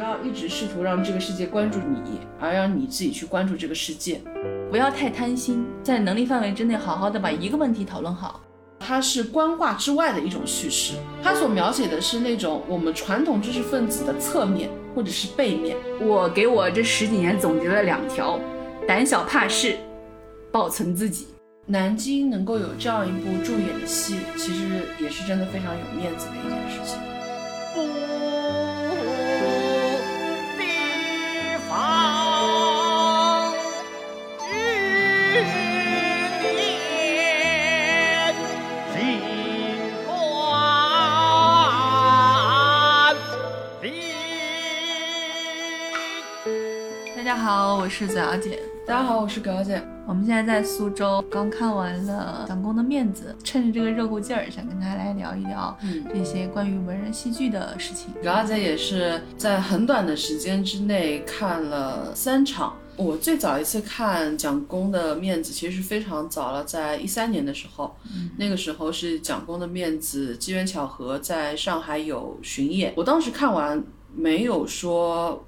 要一直试图让这个世界关注你，而让你自己去关注这个世界。不要太贪心，在能力范围之内，好好的把一个问题讨论好。它是官话之外的一种叙事，它所描写的是那种我们传统知识分子的侧面或者是背面。我给我这十几年总结了两条：胆小怕事，保存自己。南京能够有这样一部助演的戏，其实也是真的非常有面子的一件事情。我是左小姐。大家好，我是葛姐。我们现在在苏州，刚看完了《蒋公的面子》，趁着这个热乎劲儿，想跟大家来聊一聊这些关于文人戏剧的事情。葛姐也是在很短的时间之内看了三场。我最早一次看蒋公的面子，其实非常早了，在一三年的时候，那个时候是蒋公的面子机缘巧合在上海有巡演，我当时看完没有说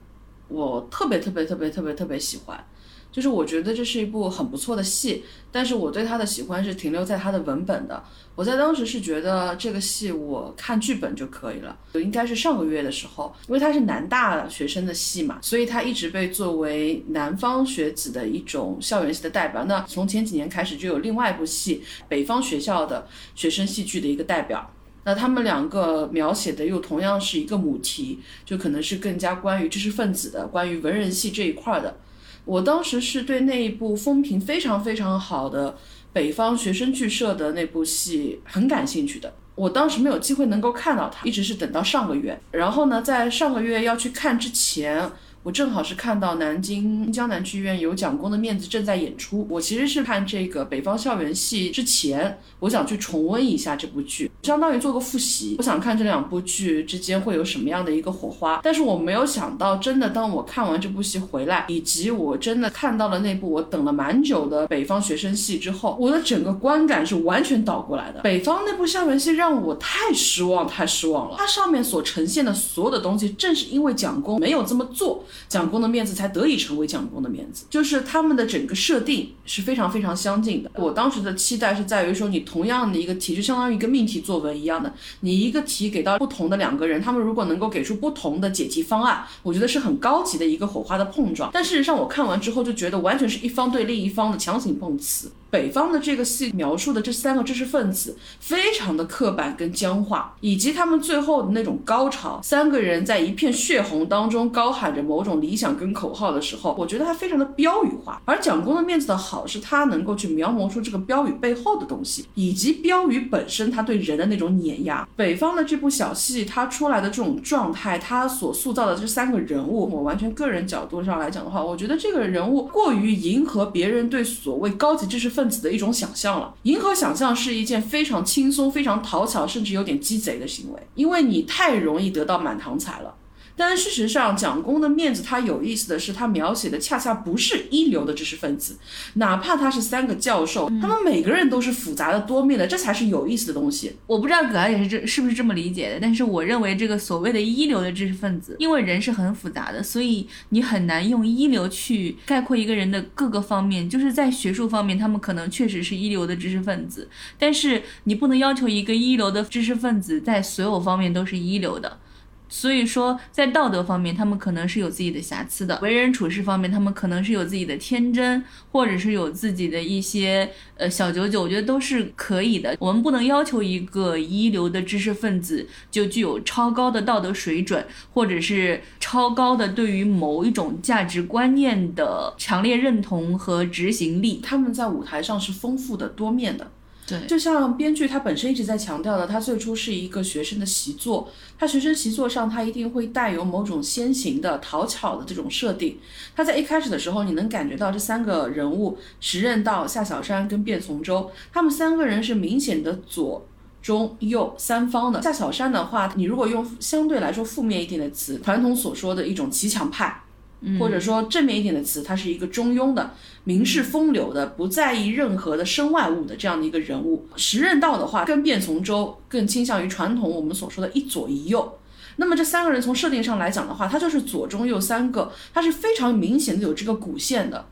我特别特别特别特别特别喜欢。就是我觉得这是一部很不错的戏，但是我对他的喜欢是停留在他的文本的。我在当时是觉得这个戏我看剧本就可以了，应该是上个月的时候，因为他是南大学生的戏嘛，所以他一直被作为南方学子的一种校园戏的代表。那从前几年开始就有另外一部戏，北方学校的学生戏剧的一个代表，那他们两个描写的又同样是一个母题，就可能是更加关于知识分子的，关于文人戏这一块的。我当时是对那一部风评非常非常好的北方学生剧社的那部戏很感兴趣的。我当时没有机会能够看到它，一直是等到上个月。然后呢，在上个月要去看之前。我正好是看到南京江南剧院有蒋公的面子正在演出。我其实是看这个北方校园戏之前，我想去重温一下这部剧，相当于做个复习。我想看这两部剧之间会有什么样的一个火花。但是我没有想到，真的当我看完这部戏回来，以及我真的看到了那部我等了蛮久的北方学生戏之后，我的整个观感是完全倒过来的。北方那部校园戏让我太失望，太失望了。它上面所呈现的所有的东西，正是因为蒋公没有这么做。蒋公的面子才得以成为蒋公的面子，就是他们的整个设定是非常非常相近的。我当时的期待是在于说，你同样的一个题，就相当于一个命题作文一样的，你一个题给到不同的两个人，他们如果能够给出不同的解题方案，我觉得是很高级的一个火花的碰撞。但事实上，我看完之后就觉得完全是一方对另一方的强行碰瓷。北方的这个戏描述的这三个知识分子非常的刻板跟僵化，以及他们最后的那种高潮，三个人在一片血红当中高喊着某种理想跟口号的时候，我觉得他非常的标语化。而蒋公的面子的好是他能够去描摹出这个标语背后的东西，以及标语本身他对人的那种碾压。北方的这部小戏，他出来的这种状态，他所塑造的这三个人物，我完全个人角度上来讲的话，我觉得这个人物过于迎合别人对所谓高级知识分。分子的一种想象了，迎合想象是一件非常轻松、非常讨巧，甚至有点鸡贼的行为，因为你太容易得到满堂彩了。但事实上，蒋公的面子，他有意思的是，他描写的恰恰不是一流的知识分子，哪怕他是三个教授，他们每个人都是复杂的、多面的，这才是有意思的东西。我不知道葛安也是这是不是这么理解的，但是我认为这个所谓的一流的知识分子，因为人是很复杂的，所以你很难用一流去概括一个人的各个方面。就是在学术方面，他们可能确实是一流的知识分子，但是你不能要求一个一流的知识分子在所有方面都是一流的。所以说，在道德方面，他们可能是有自己的瑕疵的；为人处事方面，他们可能是有自己的天真，或者是有自己的一些呃小九九，我觉得都是可以的。我们不能要求一个一流的知识分子就具有超高的道德水准，或者是超高的对于某一种价值观念的强烈认同和执行力。他们在舞台上是丰富的、多面的。就像编剧他本身一直在强调的，他最初是一个学生的习作，他学生习作上他一定会带有某种先行的讨巧的这种设定。他在一开始的时候，你能感觉到这三个人物，时任道、夏小山跟卞从周，他们三个人是明显的左中右三方的。夏小山的话，你如果用相对来说负面一点的词，传统所说的一种骑墙派。或者说正面一点的词，他是一个中庸的、名士风流的、不在意任何的身外物的这样的一个人物。时任道的话，跟卞从周更倾向于传统我们所说的一左一右。那么这三个人从设定上来讲的话，他就是左中右三个，他是非常明显的有这个骨线的。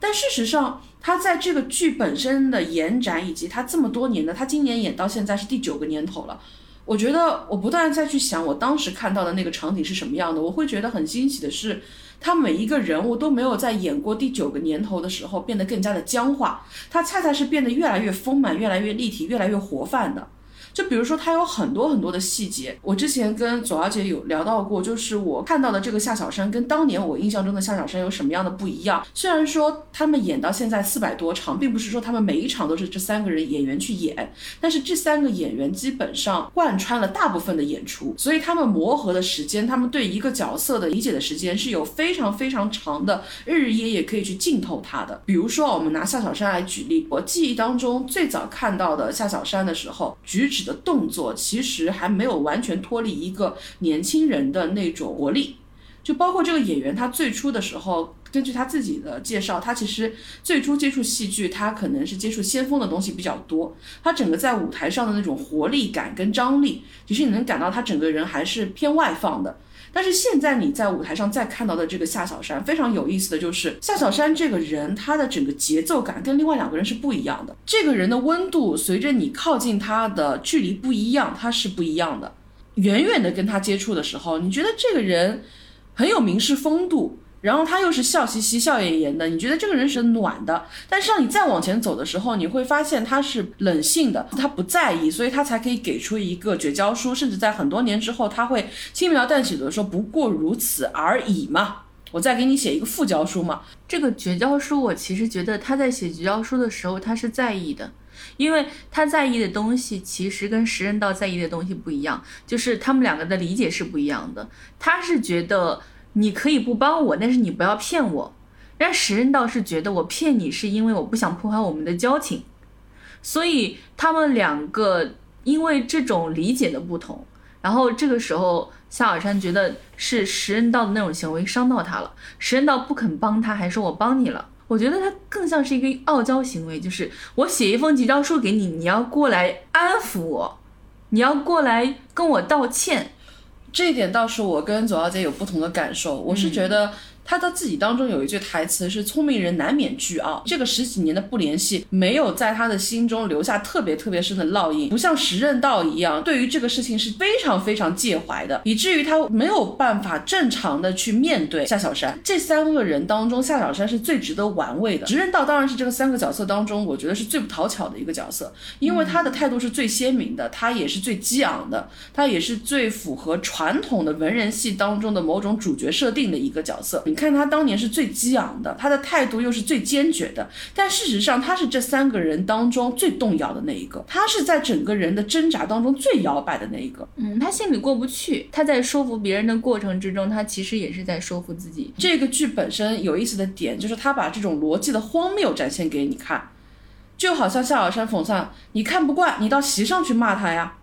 但事实上，他在这个剧本身的延展以及他这么多年的，他今年演到现在是第九个年头了。我觉得我不断再去想，我当时看到的那个场景是什么样的，我会觉得很惊喜的是，他每一个人物都没有在演过第九个年头的时候变得更加的僵化，他恰恰是变得越来越丰满、越来越立体、越来越活泛的。就比如说，它有很多很多的细节。我之前跟左小姐有聊到过，就是我看到的这个夏小山跟当年我印象中的夏小山有什么样的不一样。虽然说他们演到现在四百多场，并不是说他们每一场都是这三个人演员去演，但是这三个演员基本上贯穿了大部分的演出，所以他们磨合的时间，他们对一个角色的理解的时间是有非常非常长的，日日夜夜可以去浸透他的。比如说，我们拿夏小山来举例，我记忆当中最早看到的夏小山的时候，举止。的动作其实还没有完全脱离一个年轻人的那种活力，就包括这个演员，他最初的时候，根据他自己的介绍，他其实最初接触戏剧，他可能是接触先锋的东西比较多，他整个在舞台上的那种活力感跟张力，其实你能感到他整个人还是偏外放的。但是现在你在舞台上再看到的这个夏小山，非常有意思的就是夏小山这个人，他的整个节奏感跟另外两个人是不一样的。这个人的温度随着你靠近他的距离不一样，他是不一样的。远远的跟他接触的时候，你觉得这个人很有名士风度。然后他又是笑嘻嘻、笑颜颜的，你觉得这个人是暖的。但是让你再往前走的时候，你会发现他是冷性的，他不在意，所以他才可以给出一个绝交书，甚至在很多年之后，他会轻描淡写的说“不过如此而已嘛”，我再给你写一个复交书嘛。这个绝交书，我其实觉得他在写绝交书的时候，他是在意的，因为他在意的东西其实跟时任道在意的东西不一样，就是他们两个的理解是不一样的。他是觉得。你可以不帮我，但是你不要骗我。但时任道是觉得我骗你是因为我不想破坏我们的交情，所以他们两个因为这种理解的不同，然后这个时候夏尔山觉得是时任道的那种行为伤到他了，时任道不肯帮他，还说我帮你了。我觉得他更像是一个傲娇行为，就是我写一封急招书给你，你要过来安抚我，你要过来跟我道歉。这一点倒是我跟左小姐有不同的感受，我是觉得。他的自己当中有一句台词是“聪明人难免倨傲”，这个十几年的不联系没有在他的心中留下特别特别深的烙印，不像时任道一样，对于这个事情是非常非常介怀的，以至于他没有办法正常的去面对夏小山。这三个人当中，夏小山是最值得玩味的。时任道当然是这个三个角色当中，我觉得是最不讨巧的一个角色，因为他的态度是最鲜明的，他也是最激昂的，他也是最符合传统的文人戏当中的某种主角设定的一个角色。你看他当年是最激昂的，他的态度又是最坚决的，但事实上他是这三个人当中最动摇的那一个，他是在整个人的挣扎当中最摇摆的那一个。嗯，他心里过不去，他在说服别人的过程之中，他其实也是在说服自己。这个剧本身有意思的点就是他把这种逻辑的荒谬展现给你看，就好像夏小山讽刺，你看不惯，你到席上去骂他呀。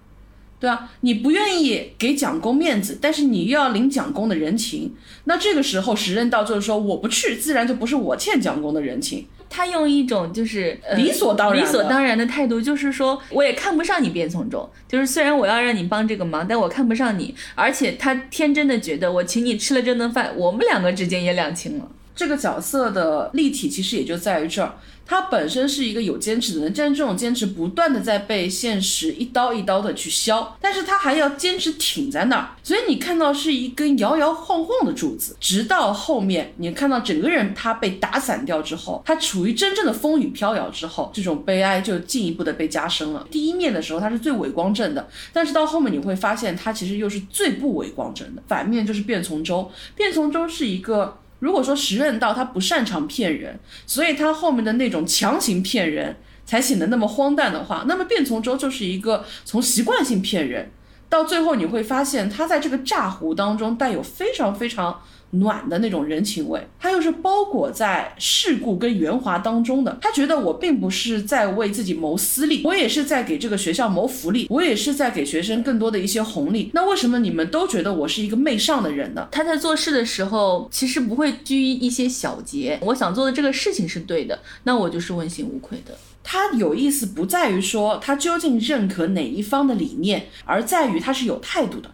对啊，你不愿意给蒋公面子，但是你又要领蒋公的人情，那这个时候时任道就是说我不去，自然就不是我欠蒋公的人情。他用一种就是理所当然、理所当然的态度，就是说我也看不上你卞从忠，就是虽然我要让你帮这个忙，但我看不上你，而且他天真的觉得我请你吃了这顿饭，我们两个之间也两清了。这个角色的立体其实也就在于这儿。他本身是一个有坚持的人，但是这种坚持不断的在被现实一刀一刀的去削，但是他还要坚持挺在那儿，所以你看到是一根摇摇晃晃的柱子，直到后面你看到整个人他被打散掉之后，他处于真正的风雨飘摇之后，这种悲哀就进一步的被加深了。第一面的时候他是最伟光正的，但是到后面你会发现他其实又是最不伟光正的，反面就是卞从周，卞从周是一个。如果说时任道他不擅长骗人，所以他后面的那种强行骗人才显得那么荒诞的话，那么卞从周就是一个从习惯性骗人，到最后你会发现他在这个诈糊当中带有非常非常。暖的那种人情味，他又是包裹在世故跟圆滑当中的。他觉得我并不是在为自己谋私利，我也是在给这个学校谋福利，我也是在给学生更多的一些红利。那为什么你们都觉得我是一个媚上的人呢？他在做事的时候，其实不会拘一些小节。我想做的这个事情是对的，那我就是问心无愧的。他有意思不在于说他究竟认可哪一方的理念，而在于他是有态度的。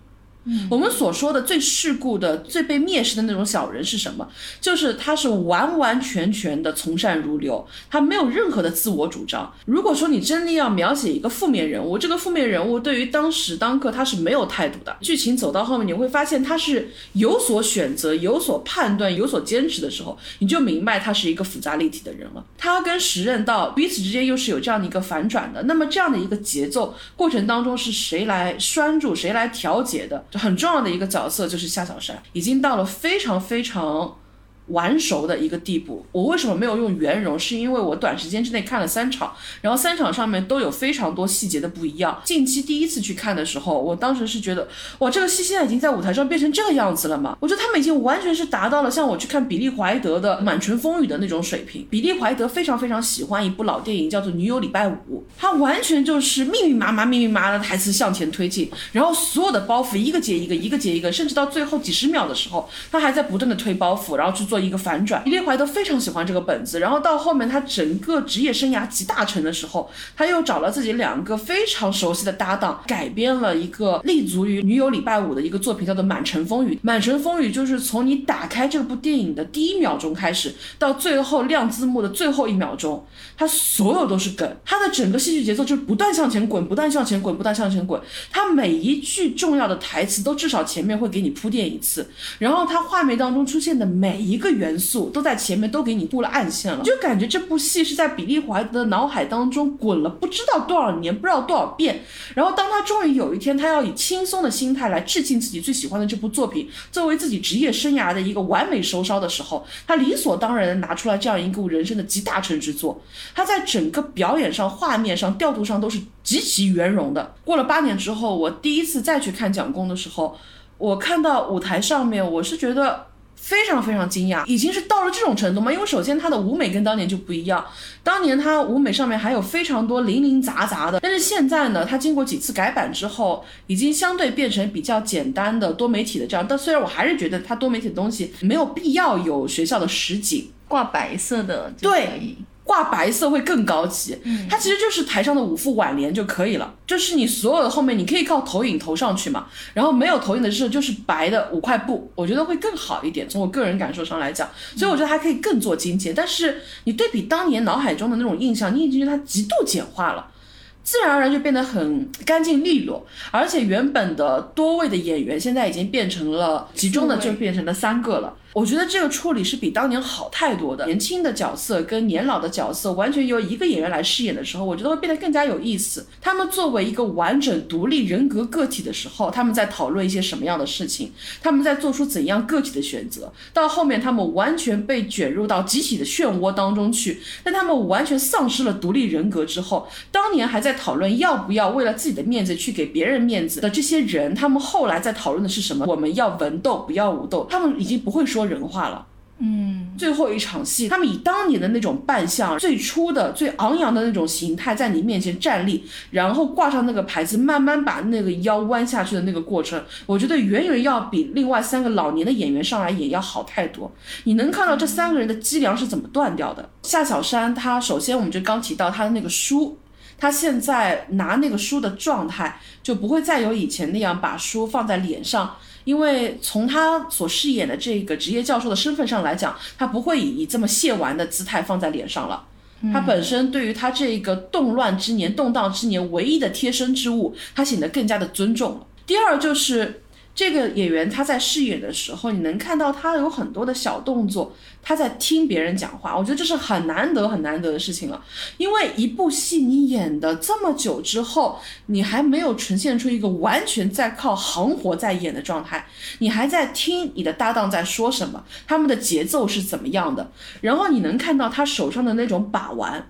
我们所说的最世故的、最被蔑视的那种小人是什么？就是他是完完全全的从善如流，他没有任何的自我主张。如果说你真的要描写一个负面人物，这个负面人物对于当时当刻他是没有态度的。剧情走到后面，你会发现他是有所选择、有所判断、有所坚持的时候，你就明白他是一个复杂立体的人了。他跟时任道彼此之间又是有这样的一个反转的。那么这样的一个节奏过程当中，是谁来拴住、谁来调节的？很重要的一个角色就是夏小山，已经到了非常非常。完熟的一个地步。我为什么没有用圆融？是因为我短时间之内看了三场，然后三场上面都有非常多细节的不一样。近期第一次去看的时候，我当时是觉得，哇，这个戏现在已经在舞台上变成这个样子了吗？我觉得他们已经完全是达到了像我去看比利怀德的《满城风雨》的那种水平。比利怀德非常非常喜欢一部老电影，叫做《女友礼拜五》，他完全就是密密麻麻、密密麻麻的台词向前推进，然后所有的包袱一个接一个，一个接一个，甚至到最后几十秒的时候，他还在不断的推包袱，然后去做。一个反转，比利怀德非常喜欢这个本子，然后到后面他整个职业生涯集大成的时候，他又找了自己两个非常熟悉的搭档，改编了一个立足于《女友礼拜五》的一个作品，叫做《满城风雨》。《满城风雨》就是从你打开这部电影的第一秒钟开始，到最后亮字幕的最后一秒钟，它所有都是梗，它的整个戏剧节奏就是不断向前滚，不断向前滚，不断向前滚。它每一句重要的台词都至少前面会给你铺垫一次，然后它画面当中出现的每一个。元素都在前面都给你布了暗线了，就感觉这部戏是在比利怀德的脑海当中滚了不知道多少年，不知道多少遍。然后当他终于有一天，他要以轻松的心态来致敬自己最喜欢的这部作品，作为自己职业生涯的一个完美收梢的时候，他理所当然的拿出来这样一部人生的集大成之作。他在整个表演上、画面上、调度上都是极其圆融的。过了八年之后，我第一次再去看蒋公的时候，我看到舞台上面，我是觉得。非常非常惊讶，已经是到了这种程度吗？因为首先它的舞美跟当年就不一样，当年它舞美上面还有非常多零零杂杂的，但是现在呢，它经过几次改版之后，已经相对变成比较简单的多媒体的这样。但虽然我还是觉得它多媒体的东西没有必要有学校的实景挂白色的，对。挂白色会更高级，它其实就是台上的五副挽联就可以了，就是你所有的后面你可以靠投影投上去嘛，然后没有投影的时候就是白的五块布，我觉得会更好一点，从我个人感受上来讲，所以我觉得还可以更做精简。但是你对比当年脑海中的那种印象，你已经觉得它极度简化了。自然而然就变得很干净利落，而且原本的多位的演员现在已经变成了集中的，就变成了三个了。我觉得这个处理是比当年好太多的。年轻的角色跟年老的角色完全由一个演员来饰演的时候，我觉得会变得更加有意思。他们作为一个完整独立人格个体的时候，他们在讨论一些什么样的事情？他们在做出怎样个体的选择？到后面他们完全被卷入到集体的漩涡当中去，但他们完全丧失了独立人格之后，当年还在讨论要不要为了自己的面子去给别人面子的这些人，他们后来在讨论的是什么？我们要文斗，不要武斗。他们已经不会说。人化了，嗯，最后一场戏，他们以当年的那种扮相，最初的最昂扬的那种形态，在你面前站立，然后挂上那个牌子，慢慢把那个腰弯下去的那个过程，我觉得远远要比另外三个老年的演员上来演要好太多。你能看到这三个人的脊梁是怎么断掉的？夏小山，他首先我们就刚提到他的那个书，他现在拿那个书的状态，就不会再有以前那样把书放在脸上。因为从他所饰演的这个职业教授的身份上来讲，他不会以这么亵玩的姿态放在脸上了。他本身对于他这个动乱之年、动荡之年唯一的贴身之物，他显得更加的尊重了。第二就是。这个演员他在饰演的时候，你能看到他有很多的小动作，他在听别人讲话。我觉得这是很难得、很难得的事情了。因为一部戏你演的这么久之后，你还没有呈现出一个完全在靠行活在演的状态，你还在听你的搭档在说什么，他们的节奏是怎么样的。然后你能看到他手上的那种把玩，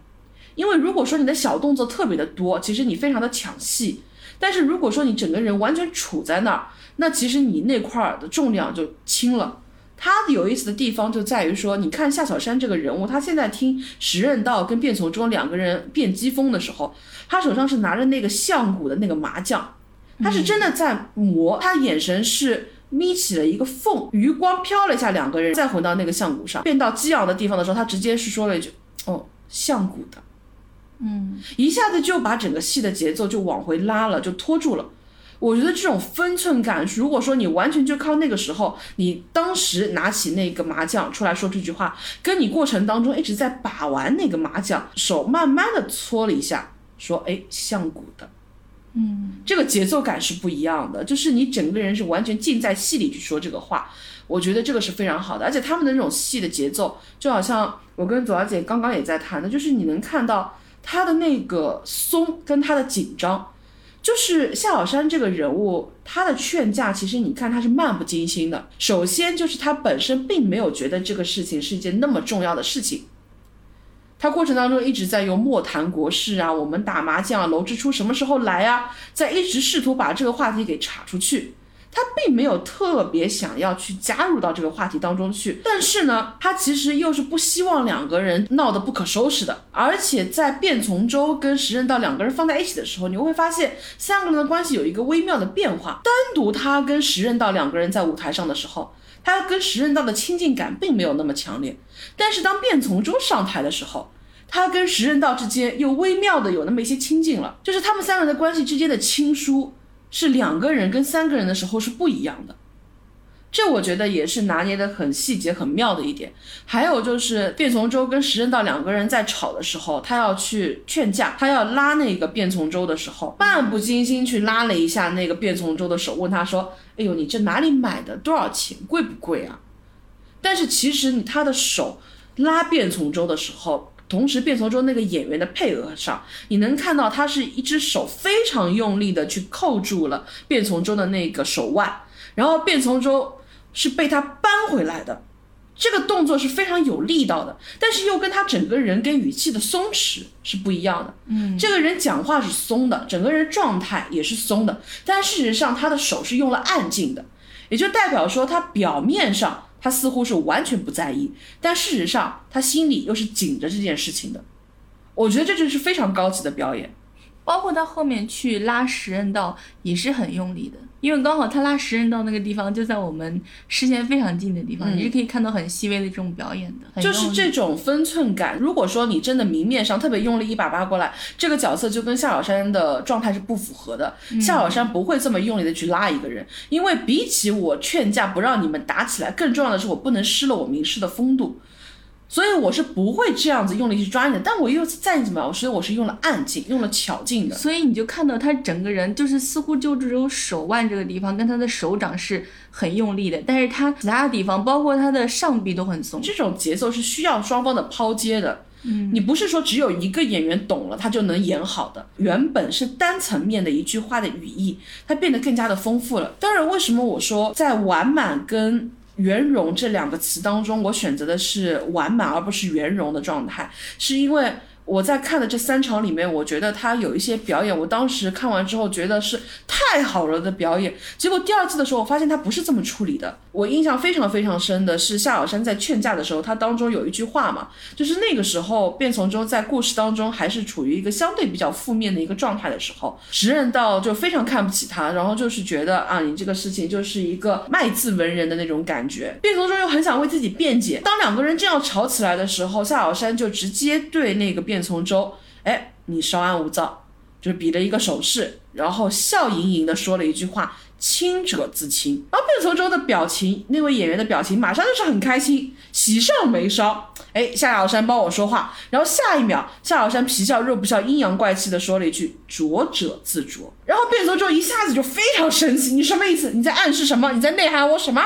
因为如果说你的小动作特别的多，其实你非常的抢戏。但是如果说你整个人完全处在那儿，那其实你那块儿的重量就轻了。他有意思的地方就在于说，你看夏小山这个人物，他现在听时任道跟卞从忠两个人变机锋的时候，他手上是拿着那个象骨的那个麻将，他是真的在磨，他眼神是眯起了一个缝，余光飘了一下两个人，再回到那个象骨上，变到激昂的地方的时候，他直接是说了一句：“哦，象骨的。”嗯，一下子就把整个戏的节奏就往回拉了，就拖住了。我觉得这种分寸感，如果说你完全就靠那个时候，你当时拿起那个麻将出来说这句话，跟你过程当中一直在把玩那个麻将，手慢慢的搓了一下，说哎像鼓的，嗯，这个节奏感是不一样的，就是你整个人是完全浸在戏里去说这个话，我觉得这个是非常好的，而且他们的那种戏的节奏，就好像我跟左小姐刚刚也在谈的，就是你能看到他的那个松跟他的紧张。就是夏小山这个人物，他的劝架其实你看他是漫不经心的。首先就是他本身并没有觉得这个事情是一件那么重要的事情，他过程当中一直在用莫谈国事啊，我们打麻将啊，楼之初什么时候来啊，在一直试图把这个话题给岔出去。他并没有特别想要去加入到这个话题当中去，但是呢，他其实又是不希望两个人闹得不可收拾的。而且在卞从周跟时任道两个人放在一起的时候，你会发现三个人的关系有一个微妙的变化。单独他跟时任道两个人在舞台上的时候，他跟时任道的亲近感并没有那么强烈。但是当卞从周上台的时候，他跟时任道之间又微妙的有那么一些亲近了，就是他们三个人的关系之间的亲疏。是两个人跟三个人的时候是不一样的，这我觉得也是拿捏的很细节很妙的一点。还有就是卞从周跟石任道两个人在吵的时候，他要去劝架，他要拉那个卞从周的时候，漫不经心去拉了一下那个卞从周的手，问他说：“哎呦，你这哪里买的？多少钱？贵不贵啊？”但是其实你他的手拉卞从周的时候。同时，变从周那个演员的配合上，你能看到他是一只手非常用力的去扣住了变从周的那个手腕，然后变从周是被他扳回来的，这个动作是非常有力道的，但是又跟他整个人跟语气的松弛是不一样的。嗯，这个人讲话是松的，整个人状态也是松的，但事实上他的手是用了暗劲的，也就代表说他表面上。他似乎是完全不在意，但事实上他心里又是紧着这件事情的。我觉得这就是非常高级的表演。包括他后面去拉时刃道也是很用力的，因为刚好他拉十人到那个地方就在我们视线非常近的地方，你是可以看到很细微的这种表演的。就是这种分寸感。如果说你真的明面上特别用力一把扒过来，这个角色就跟夏小山的状态是不符合的。夏小山不会这么用力的去拉一个人，因为比起我劝架不让你们打起来，更重要的是我不能失了我名师的风度。所以我是不会这样子用力去抓你的，但我又再怎么样，所以我是用了暗劲，用了巧劲的。所以你就看到他整个人就是似乎就只有手腕这个地方跟他的手掌是很用力的，但是他其他的地方包括他的上臂都很松。这种节奏是需要双方的抛接的，嗯，你不是说只有一个演员懂了他就能演好的。原本是单层面的一句话的语义，它变得更加的丰富了。当然，为什么我说在完满跟圆融这两个词当中，我选择的是完满而不是圆融的状态，是因为。我在看的这三场里面，我觉得他有一些表演，我当时看完之后觉得是太好了的表演。结果第二次的时候，我发现他不是这么处理的。我印象非常非常深的是夏小山在劝架的时候，他当中有一句话嘛，就是那个时候卞从周在故事当中还是处于一个相对比较负面的一个状态的时候，时任道就非常看不起他，然后就是觉得啊，你这个事情就是一个卖字文人的那种感觉。卞从周又很想为自己辩解，当两个人这样吵起来的时候，夏小山就直接对那个卞。卞从周，哎，你稍安勿躁，就是比了一个手势，然后笑盈盈的说了一句话：“清者自清。”然后卞从周的表情，那位演员的表情马上就是很开心，喜上眉梢。哎，夏小山帮我说话，然后下一秒，夏小山皮笑肉不笑，阴阳怪气的说了一句：“浊者自浊。”然后卞从周一下子就非常生气，你什么意思？你在暗示什么？你在内涵我什么？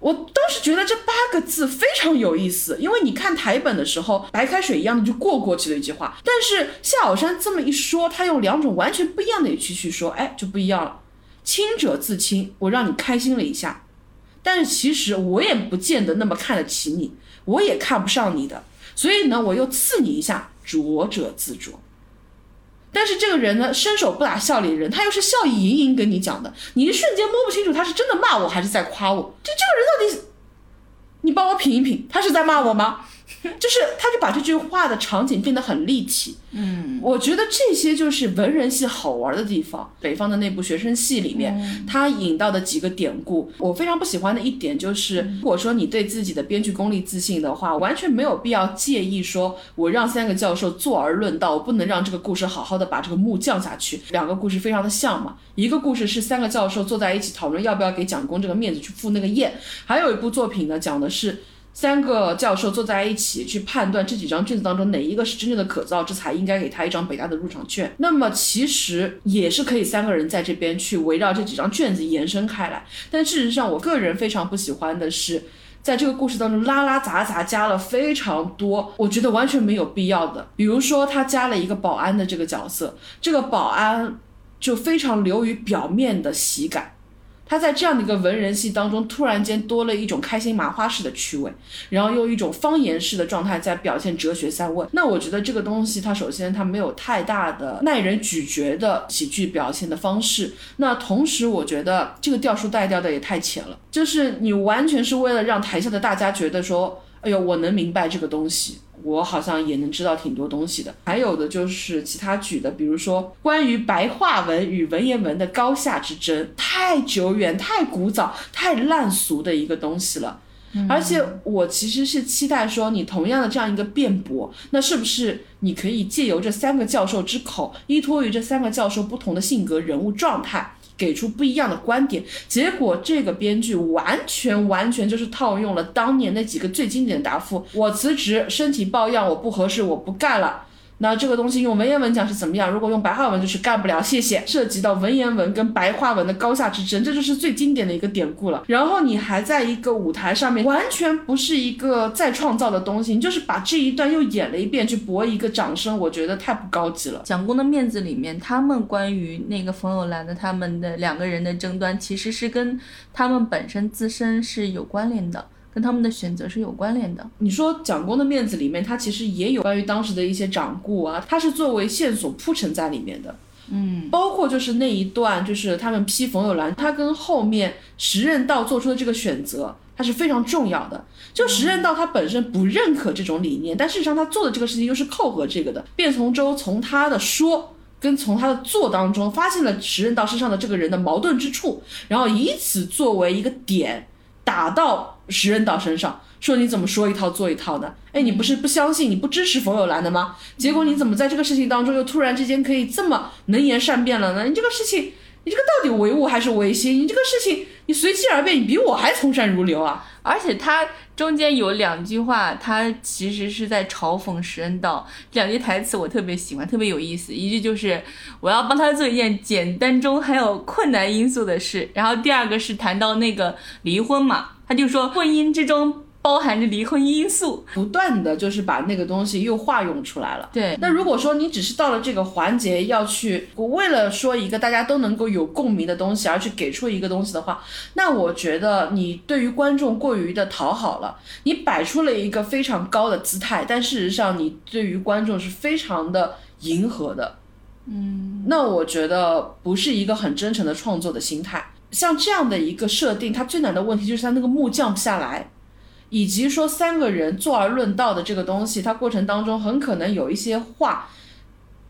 我当时觉得这八个字非常有意思，因为你看台本的时候，白开水一样的就过过去的一句话，但是夏小山这么一说，他用两种完全不一样的语气去说，哎，就不一样了。清者自清，我让你开心了一下，但是其实我也不见得那么看得起你，我也看不上你的，所以呢，我又刺你一下，浊者自浊。但是这个人呢，伸手不打笑脸人，他又是笑意盈盈跟你讲的，你一瞬间摸不清楚他是真的骂我还是在夸我。这这个人到底，你帮我品一品，他是在骂我吗？就是他就把这句话的场景变得很立体。嗯，我觉得这些就是文人戏好玩的地方。北方的那部学生戏里面，他引到的几个典故，我非常不喜欢的一点就是，如果说你对自己的编剧功力自信的话，完全没有必要介意说我让三个教授坐而论道，我不能让这个故事好好的把这个幕降下去。两个故事非常的像嘛，一个故事是三个教授坐在一起讨论要不要给蒋公这个面子去赴那个宴，还有一部作品呢讲的是。三个教授坐在一起去判断这几张卷子当中哪一个是真正的可造之才，应该给他一张北大的入场券。那么其实也是可以三个人在这边去围绕这几张卷子延伸开来。但事实上，我个人非常不喜欢的是，在这个故事当中拉拉杂杂加了非常多，我觉得完全没有必要的。比如说他加了一个保安的这个角色，这个保安就非常流于表面的喜感。他在这样的一个文人戏当中，突然间多了一种开心麻花式的趣味，然后用一种方言式的状态在表现哲学三问。那我觉得这个东西，它首先它没有太大的耐人咀嚼的喜剧表现的方式。那同时，我觉得这个调数带调的也太浅了，就是你完全是为了让台下的大家觉得说，哎呦，我能明白这个东西。我好像也能知道挺多东西的，还有的就是其他举的，比如说关于白话文与文言文的高下之争，太久远、太古早、太烂俗的一个东西了。而且我其实是期待说，你同样的这样一个辩驳，那是不是你可以借由这三个教授之口，依托于这三个教授不同的性格、人物状态？给出不一样的观点，结果这个编剧完全完全就是套用了当年那几个最经典的答复：我辞职，身体抱恙，我不合适，我不干了。那这个东西用文言文讲是怎么样？如果用白话文就是干不了，谢谢。涉及到文言文跟白话文的高下之争，这就是最经典的一个典故了。然后你还在一个舞台上面，完全不是一个再创造的东西，你就是把这一段又演了一遍去博一个掌声，我觉得太不高级了。蒋公的面子里面，他们关于那个冯友兰的他们的两个人的争端，其实是跟他们本身自身是有关联的。跟他们的选择是有关联的。你说蒋公的面子里面，他其实也有关于当时的一些掌故啊，他是作为线索铺陈在里面的。嗯，包括就是那一段，就是他们批冯友兰，他跟后面时任道做出的这个选择，它是非常重要的。就时任道他本身不认可这种理念，但事实上他做的这个事情又是扣合这个的。卞从周从他的说跟从他的做当中，发现了时任道身上的这个人的矛盾之处，然后以此作为一个点。打到石人岛身上，说你怎么说一套做一套的？哎，你不是不相信，你不支持冯友兰的吗？结果你怎么在这个事情当中又突然之间可以这么能言善辩了呢？你这个事情，你这个到底唯物还是唯心？你这个事情，你随机而变，你比我还从善如流啊！而且他中间有两句话，他其实是在嘲讽石恩道。两句台词我特别喜欢，特别有意思。一句就是我要帮他做一件简单中还有困难因素的事，然后第二个是谈到那个离婚嘛，他就说婚姻之中。包含着离婚因素，不断的就是把那个东西又化用出来了。对，那如果说你只是到了这个环节要去，我为了说一个大家都能够有共鸣的东西而去给出一个东西的话，那我觉得你对于观众过于的讨好了，你摆出了一个非常高的姿态，但事实上你对于观众是非常的迎合的。嗯，那我觉得不是一个很真诚的创作的心态。像这样的一个设定，它最难的问题就是它那个幕降不下来。以及说三个人坐而论道的这个东西，它过程当中很可能有一些话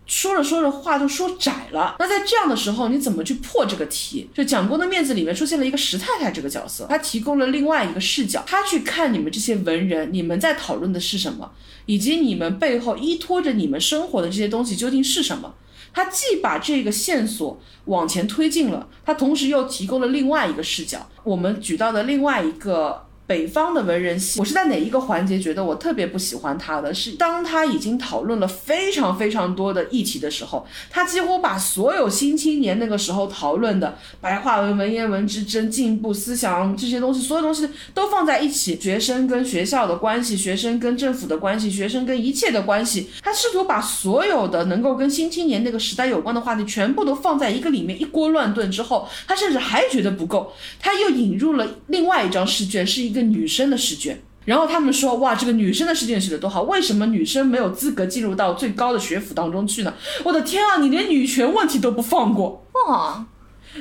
说着说着话就说窄了。那在这样的时候，你怎么去破这个题？就蒋公的面子里面出现了一个石太太这个角色，他提供了另外一个视角，他去看你们这些文人，你们在讨论的是什么，以及你们背后依托着你们生活的这些东西究竟是什么？他既把这个线索往前推进了，他同时又提供了另外一个视角。我们举到的另外一个。北方的文人戏，我是在哪一个环节觉得我特别不喜欢他的？是当他已经讨论了非常非常多的议题的时候，他几乎把所有新青年那个时候讨论的白话文、文言文之争、进步思想这些东西，所有东西都放在一起，学生跟学校的关系，学生跟政府的关系，学生跟一切的关系，他试图把所有的能够跟新青年那个时代有关的话题全部都放在一个里面，一锅乱炖之后，他甚至还觉得不够，他又引入了另外一张试卷，是一。一个女生的试卷，然后他们说哇，这个女生的试卷写的多好，为什么女生没有资格进入到最高的学府当中去呢？我的天啊，你连女权问题都不放过哇！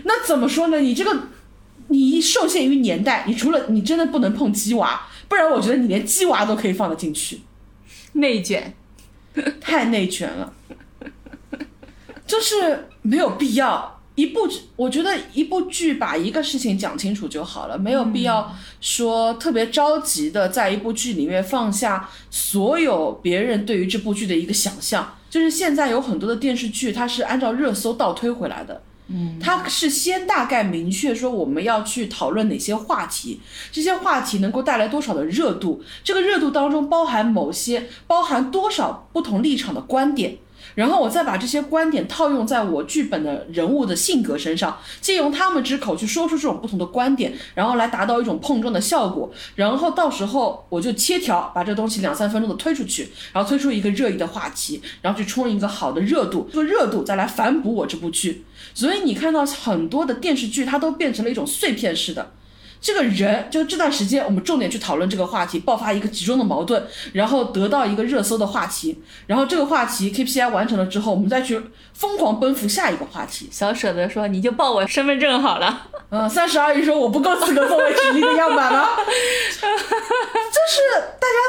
那怎么说呢？你这个，你受限于年代，你除了你真的不能碰鸡娃。不然我觉得你连鸡娃都可以放得进去，内卷，太内卷了，就是没有必要。一部，我觉得一部剧把一个事情讲清楚就好了，没有必要说特别着急的在一部剧里面放下所有别人对于这部剧的一个想象。就是现在有很多的电视剧，它是按照热搜倒推回来的。嗯，它是先大概明确说我们要去讨论哪些话题，这些话题能够带来多少的热度，这个热度当中包含某些包含多少不同立场的观点。然后我再把这些观点套用在我剧本的人物的性格身上，借用他们之口去说出这种不同的观点，然后来达到一种碰撞的效果。然后到时候我就切条，把这东西两三分钟的推出去，然后推出一个热议的话题，然后去冲一个好的热度，这个热度再来反哺我这部剧。所以你看到很多的电视剧，它都变成了一种碎片式的。这个人就这段时间，我们重点去讨论这个话题，爆发一个集中的矛盾，然后得到一个热搜的话题，然后这个话题 KPI 完成了之后，我们再去疯狂奔赴下一个话题。小舍得说，你就报我身份证好了。嗯，三十阿姨说我不够资格作为指定的样板了。就是大家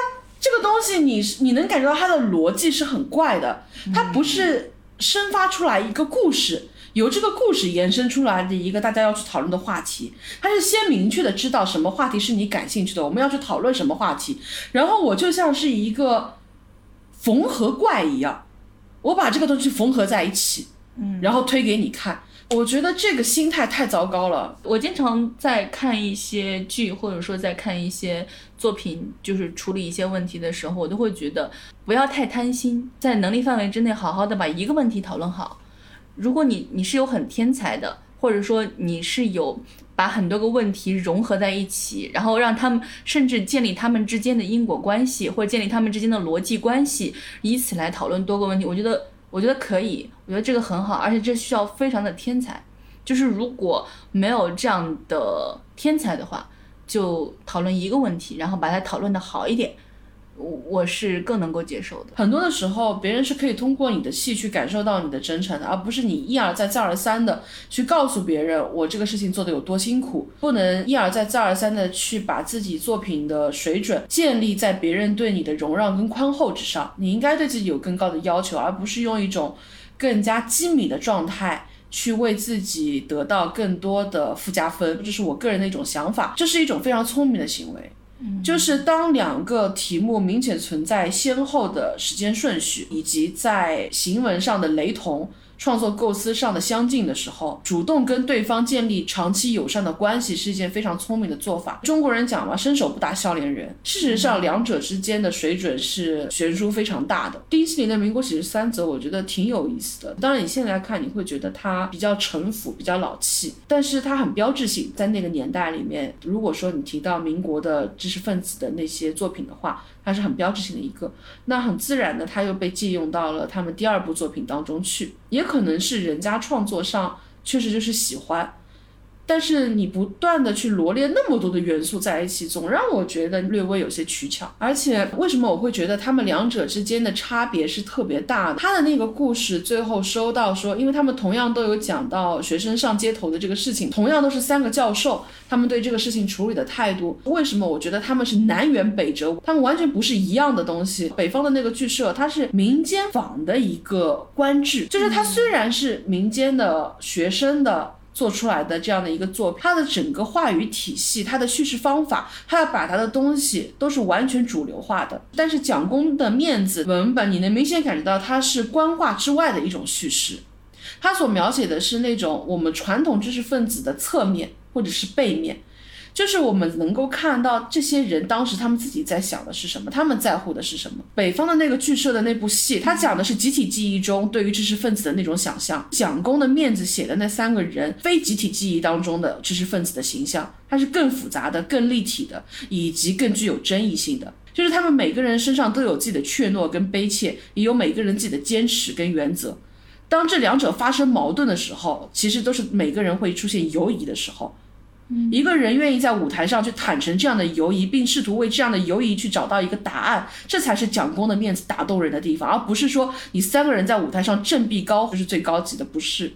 这个东西，你你能感觉到它的逻辑是很怪的，它不是生发出来一个故事。由这个故事延伸出来的一个大家要去讨论的话题，他是先明确的知道什么话题是你感兴趣的，我们要去讨论什么话题，然后我就像是一个缝合怪一样，我把这个东西缝合在一起，嗯，然后推给你看。我觉得这个心态太糟糕了。我经常在看一些剧，或者说在看一些作品，就是处理一些问题的时候，我都会觉得不要太贪心，在能力范围之内，好好的把一个问题讨论好。如果你你是有很天才的，或者说你是有把很多个问题融合在一起，然后让他们甚至建立他们之间的因果关系，或者建立他们之间的逻辑关系，以此来讨论多个问题，我觉得我觉得可以，我觉得这个很好，而且这需要非常的天才。就是如果没有这样的天才的话，就讨论一个问题，然后把它讨论的好一点。我我是更能够接受的。很多的时候，别人是可以通过你的戏去感受到你的真诚的，而不是你一而再、再而三的去告诉别人我这个事情做的有多辛苦。不能一而再、再而三的去把自己作品的水准建立在别人对你的容让跟宽厚之上。你应该对自己有更高的要求，而不是用一种更加机敏的状态去为自己得到更多的附加分。这是我个人的一种想法，这是一种非常聪明的行为。就是当两个题目明显存在先后的时间顺序，以及在行文上的雷同。创作构思上的相近的时候，主动跟对方建立长期友善的关系是一件非常聪明的做法。中国人讲嘛，伸手不打笑脸人。事实上，两者之间的水准是悬殊非常大的。丁西林的《民国喜事三则》，我觉得挺有意思的。当然，你现在看，你会觉得它比较城府，比较老气，但是它很标志性。在那个年代里面，如果说你提到民国的知识分子的那些作品的话，它是很标志性的一个，那很自然的，它又被借用到了他们第二部作品当中去，也可能是人家创作上确实就是喜欢。但是你不断的去罗列那么多的元素在一起，总让我觉得略微有些取巧。而且为什么我会觉得他们两者之间的差别是特别大的？他的那个故事最后收到说，因为他们同样都有讲到学生上街头的这个事情，同样都是三个教授，他们对这个事情处理的态度，为什么我觉得他们是南辕北辙？他们完全不是一样的东西。北方的那个剧社，它是民间坊的一个官制，就是它虽然是民间的学生的。做出来的这样的一个作品，它的整个话语体系、它的叙事方法、它要表达的东西都是完全主流化的。但是蒋公的面子文本，你能明显感觉到它是官话之外的一种叙事，它所描写的是那种我们传统知识分子的侧面或者是背面。就是我们能够看到这些人当时他们自己在想的是什么，他们在乎的是什么。北方的那个剧社的那部戏，它讲的是集体记忆中对于知识分子的那种想象。蒋公的面子写的那三个人，非集体记忆当中的知识分子的形象，它是更复杂的、更立体的，以及更具有争议性的。就是他们每个人身上都有自己的怯懦跟悲切，也有每个人自己的坚持跟原则。当这两者发生矛盾的时候，其实都是每个人会出现犹疑的时候。一个人愿意在舞台上去坦诚这样的犹疑，并试图为这样的犹疑去找到一个答案，这才是蒋公的面子打动人的地方，而不是说你三个人在舞台上振臂高呼是最高级的，不是。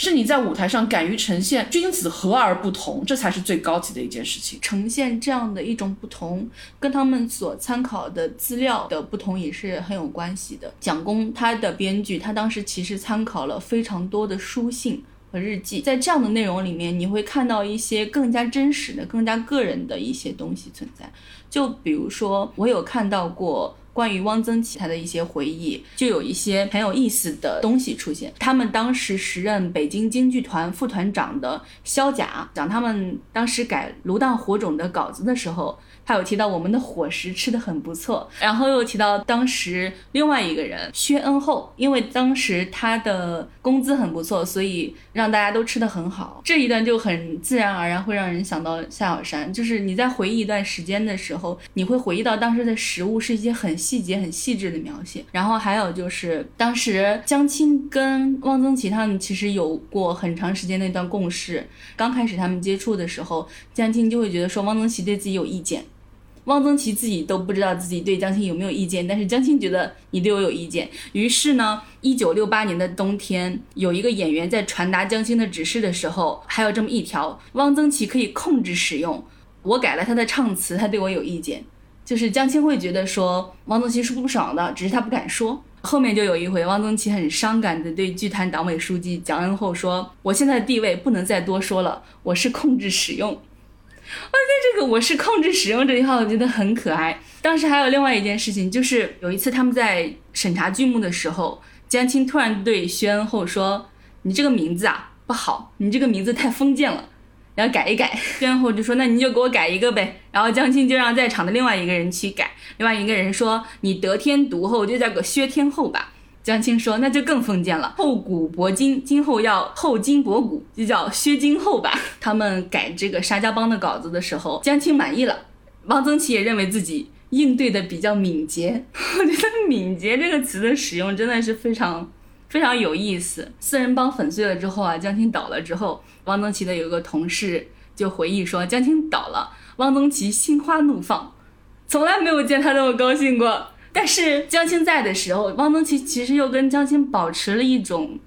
是你在舞台上敢于呈现君子和而不同，这才是最高级的一件事情。呈现这样的一种不同，跟他们所参考的资料的不同也是很有关系的。蒋公他的编剧，他当时其实参考了非常多的书信和日记，在这样的内容里面，你会看到一些更加真实的、更加个人的一些东西存在。就比如说，我有看到过。关于汪曾祺他的一些回忆，就有一些很有意思的东西出现。他们当时时任北京京剧团副团长的萧甲，讲他们当时改《炉荡火种》的稿子的时候。他有提到我们的伙食吃的很不错，然后又提到当时另外一个人薛恩厚，因为当时他的工资很不错，所以让大家都吃的很好。这一段就很自然而然会让人想到夏小山，就是你在回忆一段时间的时候，你会回忆到当时的食物是一些很细节、很细致的描写。然后还有就是当时江青跟汪曾祺他们其实有过很长时间的一段共事，刚开始他们接触的时候，江青就会觉得说汪曾祺对自己有意见。汪曾祺自己都不知道自己对江青有没有意见，但是江青觉得你对我有意见。于是呢，一九六八年的冬天，有一个演员在传达江青的指示的时候，还有这么一条：汪曾祺可以控制使用。我改了他的唱词，他对我有意见。就是江青会觉得说汪曾祺是不爽的，只是他不敢说。后面就有一回，汪曾祺很伤感的对剧团党委书记蒋恩厚说：“我现在的地位不能再多说了，我是控制使用。”哇在这个我是控制使用这句话，我觉得很可爱。当时还有另外一件事情，就是有一次他们在审查剧目的时候，江青突然对薛恩厚说：“你这个名字啊不好，你这个名字太封建了，要改一改。”薛恩厚就说：“那你就给我改一个呗。”然后江青就让在场的另外一个人去改，另外一个人说：“你得天独厚，就叫个薛天后吧。”江青说：“那就更封建了，厚古薄今，今后要厚今薄古，就叫薛今厚吧。”他们改这个沙家浜的稿子的时候，江青满意了，汪曾祺也认为自己应对的比较敏捷。我觉得“敏捷”这个词的使用真的是非常非常有意思。四人帮粉碎了之后啊，江青倒了之后，汪曾祺的有个同事就回忆说：“江青倒了，汪曾祺心花怒放，从来没有见他那么高兴过。”但是江青在的时候，汪曾祺其实又跟江青保持了一种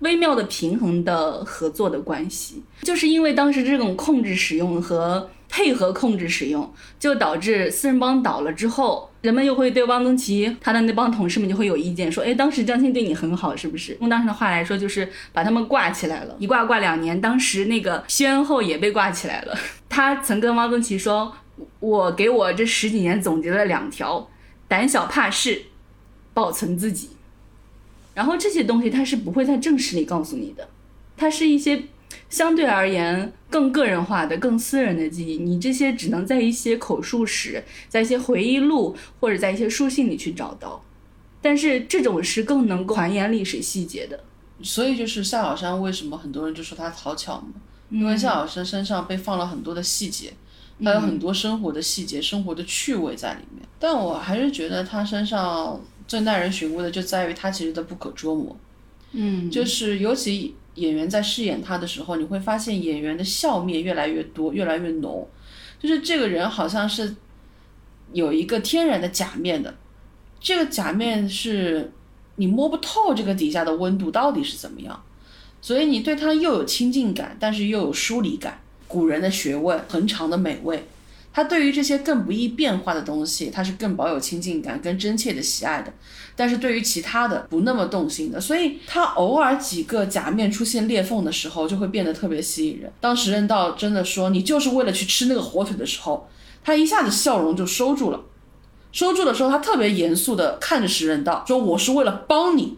微妙的平衡的合作的关系，就是因为当时这种控制使用和配合控制使用，就导致四人帮倒了之后，人们又会对汪曾祺他的那帮同事们就会有意见，说，哎，当时江青对你很好，是不是？用当时的话来说，就是把他们挂起来了，一挂挂两年。当时那个薛恩厚也被挂起来了，他曾跟汪曾祺说，我给我这十几年总结了两条。胆小怕事，保存自己，然后这些东西它是不会在正史里告诉你的，它是一些相对而言更个人化的、更私人的记忆，你这些只能在一些口述史、在一些回忆录或者在一些书信里去找到，但是这种是更能够还原历史细节的。所以就是夏小山为什么很多人就说他讨巧嘛？因为夏小山身上被放了很多的细节。他有很多生活的细节、生活的趣味在里面，但我还是觉得他身上最耐人寻味的就在于他其实的不可捉摸。嗯，就是尤其演员在饰演他的时候，你会发现演员的笑面越来越多、越来越浓，就是这个人好像是有一个天然的假面的，这个假面是你摸不透这个底下的温度到底是怎么样，所以你对他又有亲近感，但是又有疏离感。古人的学问，恒长的美味，他对于这些更不易变化的东西，他是更保有亲近感、更真切的喜爱的。但是对于其他的，不那么动心的。所以他偶尔几个假面出现裂缝的时候，就会变得特别吸引人。当时任道真的说你就是为了去吃那个火腿的时候，他一下子笑容就收住了。收住的时候，他特别严肃的看着石人道说：“我是为了帮你。”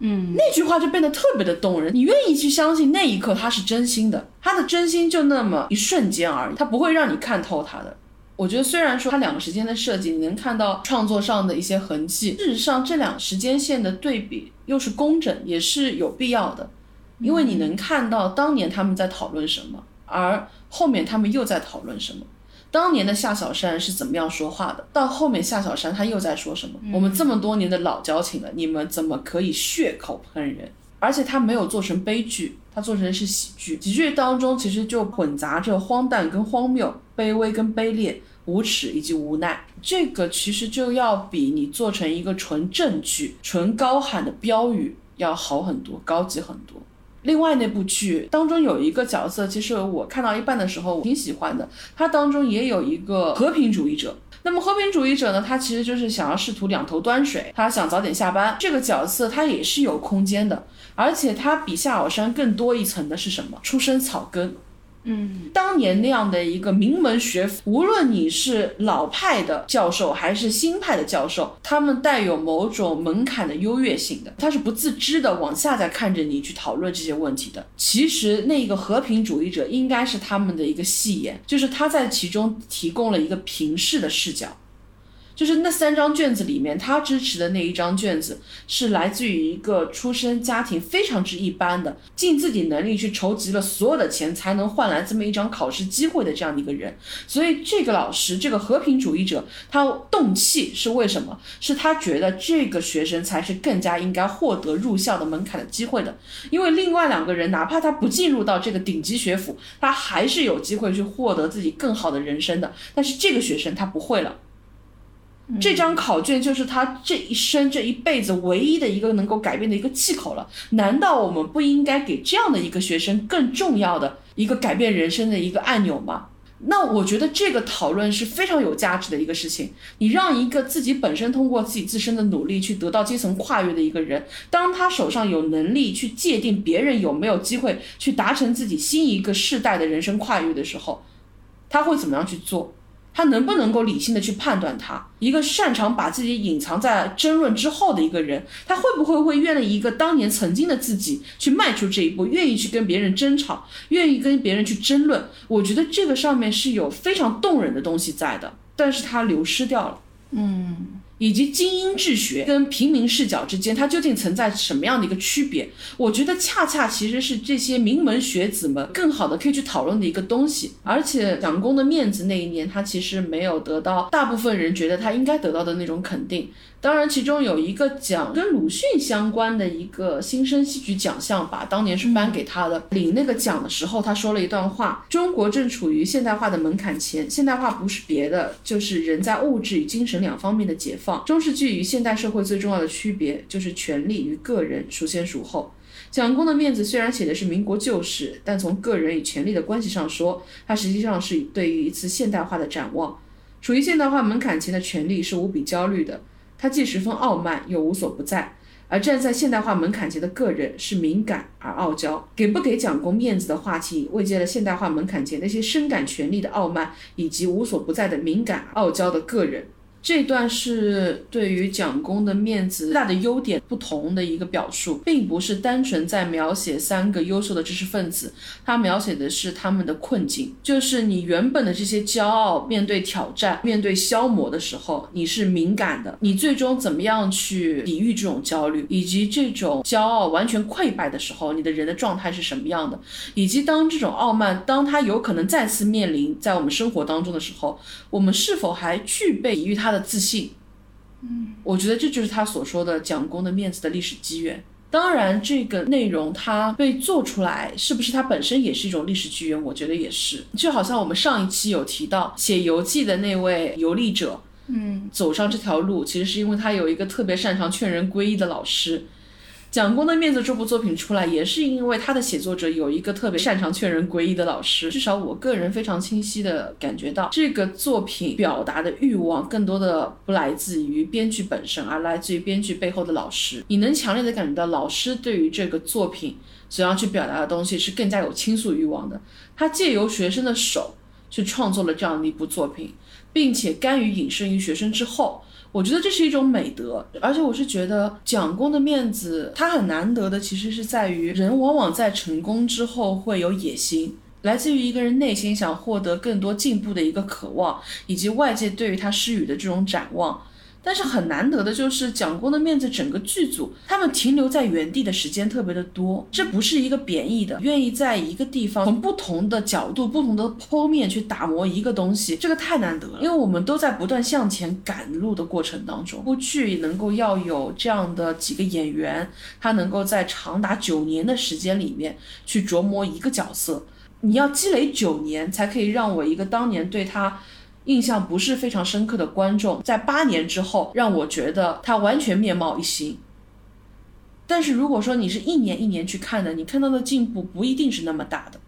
嗯，那句话就变得特别的动人，你愿意去相信那一刻他是真心的，他的真心就那么一瞬间而已，他不会让你看透他的。我觉得虽然说他两个时间的设计，你能看到创作上的一些痕迹，事实上这两时间线的对比又是工整，也是有必要的，因为你能看到当年他们在讨论什么，而后面他们又在讨论什么。当年的夏小山是怎么样说话的？到后面夏小山他又在说什么？我们这么多年的老交情了，你们怎么可以血口喷人？而且他没有做成悲剧，他做成是喜剧。喜剧当中其实就混杂着荒诞跟荒谬、卑微跟卑劣、无耻以及无奈。这个其实就要比你做成一个纯正剧、纯高喊的标语要好很多，高级很多。另外那部剧当中有一个角色，其实我看到一半的时候我挺喜欢的，它当中也有一个和平主义者。那么和平主义者呢，他其实就是想要试图两头端水，他想早点下班。这个角色他也是有空间的，而且他比夏尔山更多一层的是什么？出身草根。嗯，当年那样的一个名门学府，无论你是老派的教授还是新派的教授，他们带有某种门槛的优越性的，他是不自知的往下在看着你去讨论这些问题的。其实那个和平主义者应该是他们的一个戏言，就是他在其中提供了一个平视的视角。就是那三张卷子里面，他支持的那一张卷子是来自于一个出身家庭非常之一般的，尽自己能力去筹集了所有的钱，才能换来这么一张考试机会的这样的一个人。所以这个老师，这个和平主义者，他动气是为什么？是他觉得这个学生才是更加应该获得入校的门槛的机会的。因为另外两个人，哪怕他不进入到这个顶级学府，他还是有机会去获得自己更好的人生的。但是这个学生他不会了。这张考卷就是他这一生这一辈子唯一的一个能够改变的一个气口了。难道我们不应该给这样的一个学生更重要的一个改变人生的一个按钮吗？那我觉得这个讨论是非常有价值的一个事情。你让一个自己本身通过自己自身的努力去得到阶层跨越的一个人，当他手上有能力去界定别人有没有机会去达成自己新一个世代的人生跨越的时候，他会怎么样去做？他能不能够理性的去判断他一个擅长把自己隐藏在争论之后的一个人，他会不会会愿意一个当年曾经的自己去迈出这一步，愿意去跟别人争吵，愿意跟别人去争论？我觉得这个上面是有非常动人的东西在的，但是他流失掉了。嗯。以及精英治学跟平民视角之间，它究竟存在什么样的一个区别？我觉得恰恰其实是这些名门学子们更好的可以去讨论的一个东西。而且蒋公的面子那一年，他其实没有得到大部分人觉得他应该得到的那种肯定。当然，其中有一个奖跟鲁迅相关的一个新生戏剧奖项吧，当年是颁给他的。领那个奖的时候，他说了一段话：中国正处于现代化的门槛前，现代化不是别的，就是人在物质与精神两方面的解放。中世纪与现代社会最重要的区别，就是权力与个人孰先孰后。蒋公的面子虽然写的是民国旧事，但从个人与权力的关系上说，它实际上是对于一次现代化的展望。处于现代化门槛前的权力是无比焦虑的。他既十分傲慢，又无所不在；而站在现代化门槛前的个人是敏感而傲娇。给不给蒋公面子的话题，慰藉了现代化门槛前那些深感权力的傲慢以及无所不在的敏感傲娇的个人。这段是对于蒋公的面子大的优点不同的一个表述，并不是单纯在描写三个优秀的知识分子，他描写的是他们的困境，就是你原本的这些骄傲，面对挑战、面对消磨的时候，你是敏感的，你最终怎么样去抵御这种焦虑，以及这种骄傲完全溃败的时候，你的人的状态是什么样的，以及当这种傲慢，当他有可能再次面临在我们生活当中的时候，我们是否还具备抵御他的？自信，嗯，我觉得这就是他所说的蒋公的面子的历史机缘。当然，这个内容它被做出来，是不是它本身也是一种历史机缘？我觉得也是。就好像我们上一期有提到写游记的那位游历者，嗯，走上这条路，其实是因为他有一个特别擅长劝人归依的老师。蒋公的面子这部作品出来，也是因为他的写作者有一个特别擅长劝人归依的老师。至少我个人非常清晰的感觉到，这个作品表达的欲望更多的不来自于编剧本身，而来自于编剧背后的老师。你能强烈的感觉到，老师对于这个作品所要去表达的东西是更加有倾诉欲望的。他借由学生的手去创作了这样的一部作品，并且甘于隐身于学生之后。我觉得这是一种美德，而且我是觉得蒋公的面子，他很难得的，其实是在于人往往在成功之后会有野心，来自于一个人内心想获得更多进步的一个渴望，以及外界对于他施予的这种展望。但是很难得的就是蒋公的面子，整个剧组他们停留在原地的时间特别的多，这不是一个贬义的，愿意在一个地方从不同的角度、不同的剖面去打磨一个东西，这个太难得了。因为我们都在不断向前赶路的过程当中，部剧能够要有这样的几个演员，他能够在长达九年的时间里面去琢磨一个角色，你要积累九年才可以让我一个当年对他。印象不是非常深刻的观众，在八年之后让我觉得他完全面貌一新。但是如果说你是一年一年去看的，你看到的进步不一定是那么大的。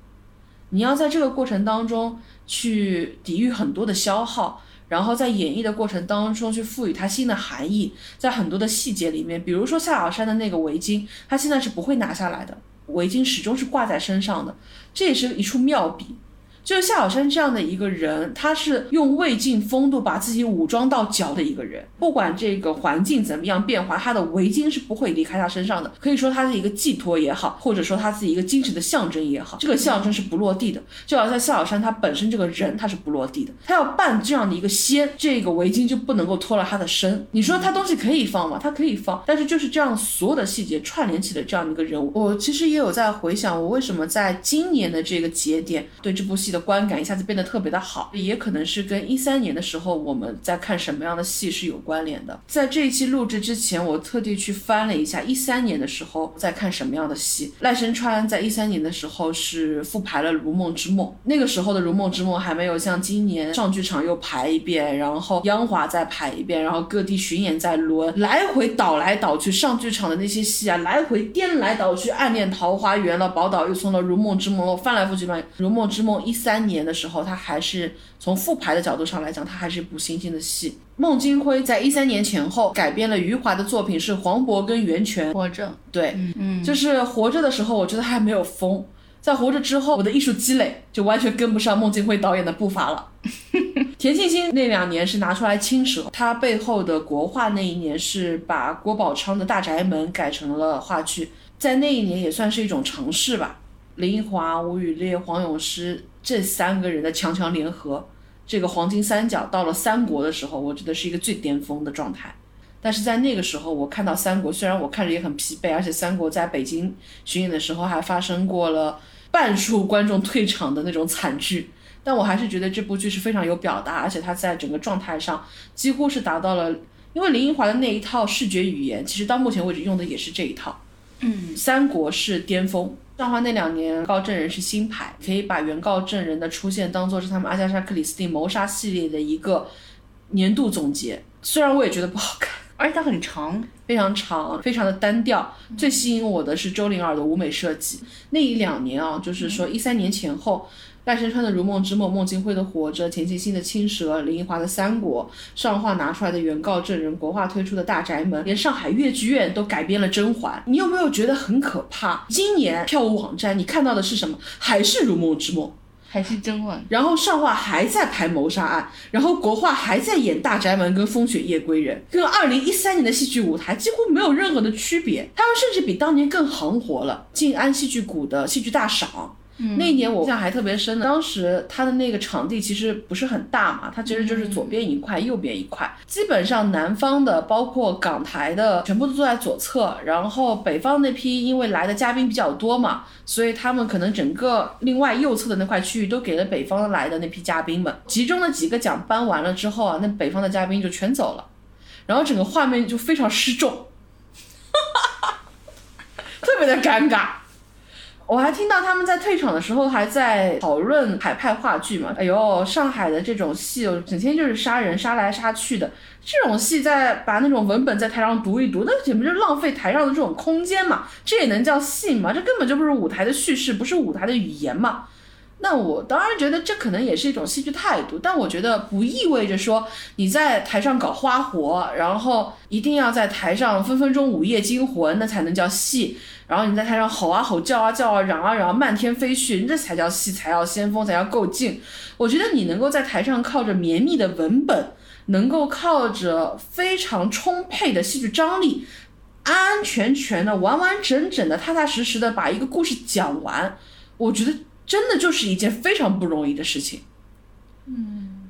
你要在这个过程当中去抵御很多的消耗，然后在演绎的过程当中去赋予它新的含义，在很多的细节里面，比如说夏小山的那个围巾，他现在是不会拿下来的，围巾始终是挂在身上的，这也是一处妙笔。就是夏小山这样的一个人，他是用魏晋风度把自己武装到脚的一个人。不管这个环境怎么样变化，他的围巾是不会离开他身上的。可以说他是一个寄托也好，或者说他自己一个精神的象征也好，这个象征是不落地的。就好像夏小山他本身这个人他是不落地的，他要扮这样的一个仙，这个围巾就不能够脱了他的身。你说他东西可以放吗？他可以放，但是就是这样所有的细节串联起的这样的一个人物。我其实也有在回想，我为什么在今年的这个节点对这部戏的。观感一下子变得特别的好，也可能是跟一三年的时候我们在看什么样的戏是有关联的。在这一期录制之前，我特地去翻了一下一三年的时候在看什么样的戏。赖声川在一三年的时候是复排了《如梦之梦》，那个时候的《如梦之梦》还没有像今年上剧场又排一遍，然后央华再排一遍，然后各地巡演再轮，来回倒来倒去。上剧场的那些戏啊，来回颠来倒去，《暗恋桃花源》了，《宝岛又送了《如梦之梦》了，翻来覆去乱。《如梦之梦》一三。三年的时候，他还是从复排的角度上来讲，他还是一部新兴的戏。孟京辉在一三年前后改编了余华的作品，是黄渤跟袁泉活着。对，嗯，就是活着的时候，我觉得还没有疯。在活着之后，我的艺术积累就完全跟不上孟京辉导演的步伐了。田沁鑫那两年是拿出来青蛇，他背后的国画那一年是把郭宝昌的大宅门改成了话剧，在那一年也算是一种尝试吧。林奕华、吴宇烈、黄永诗这三个人的强强联合，这个黄金三角到了三国的时候，我觉得是一个最巅峰的状态。但是在那个时候，我看到三国，虽然我看着也很疲惫，而且三国在北京巡演的时候还发生过了半数观众退场的那种惨剧，但我还是觉得这部剧是非常有表达，而且它在整个状态上几乎是达到了，因为林奕华的那一套视觉语言，其实到目前为止用的也是这一套。嗯，三国是巅峰。上话那两年，告证人是新牌，可以把原告证人的出现当做是他们阿加莎·克里斯蒂谋杀系列的一个年度总结。虽然我也觉得不好看，而且它很长，非常长，非常的单调。最吸引我的是周灵儿的舞美设计。那一两年啊，就是说一三年前后。赖声川的《如梦之梦》，孟京辉的《活着》，田沁鑫的《青蛇》，林奕华的《三国》，上画拿出来的原告证人，国画推出的大宅门，连上海越剧院都改编了《甄嬛》。你有没有觉得很可怕？今年票务网站你看到的是什么？还是《如梦之梦》，还是《甄嬛》？然后上画还在排谋杀案，然后国画还在演大宅门跟风雪夜归人，跟二零一三年的戏剧舞台几乎没有任何的区别。他们甚至比当年更行活了。静安戏剧谷的戏剧大赏。那一年我印象还特别深的，当时他的那个场地其实不是很大嘛，它其实就是左边一块，右边一块，基本上南方的包括港台的全部都坐在左侧，然后北方那批因为来的嘉宾比较多嘛，所以他们可能整个另外右侧的那块区域都给了北方来的那批嘉宾们，其中的几个奖颁完了之后啊，那北方的嘉宾就全走了，然后整个画面就非常失重，特别的尴尬。我还听到他们在退场的时候还在讨论海派话剧嘛？哎呦，上海的这种戏哦，整天就是杀人杀来杀去的，这种戏在把那种文本在台上读一读，那简直就浪费台上的这种空间嘛？这也能叫戏吗？这根本就不是舞台的叙事，不是舞台的语言嘛？那我当然觉得这可能也是一种戏剧态度，但我觉得不意味着说你在台上搞花活，然后一定要在台上分分钟午夜惊魂，那才能叫戏。然后你在台上吼啊吼叫啊叫啊嚷啊嚷漫天飞絮，这才叫戏，才要先锋，才要够劲。我觉得你能够在台上靠着绵密的文本，能够靠着非常充沛的戏剧张力，安安全全的、完完整整的、踏踏实实的把一个故事讲完，我觉得真的就是一件非常不容易的事情。嗯，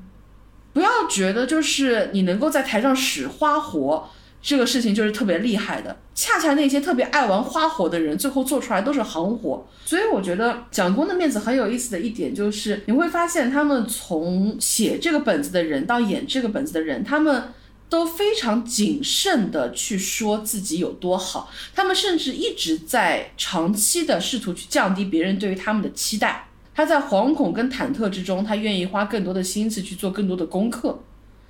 不要觉得就是你能够在台上使花活。这个事情就是特别厉害的，恰恰那些特别爱玩花活的人，最后做出来都是行活。所以我觉得蒋公的面子很有意思的一点就是，你会发现他们从写这个本子的人到演这个本子的人，他们都非常谨慎的去说自己有多好，他们甚至一直在长期的试图去降低别人对于他们的期待。他在惶恐跟忐忑之中，他愿意花更多的心思去做更多的功课。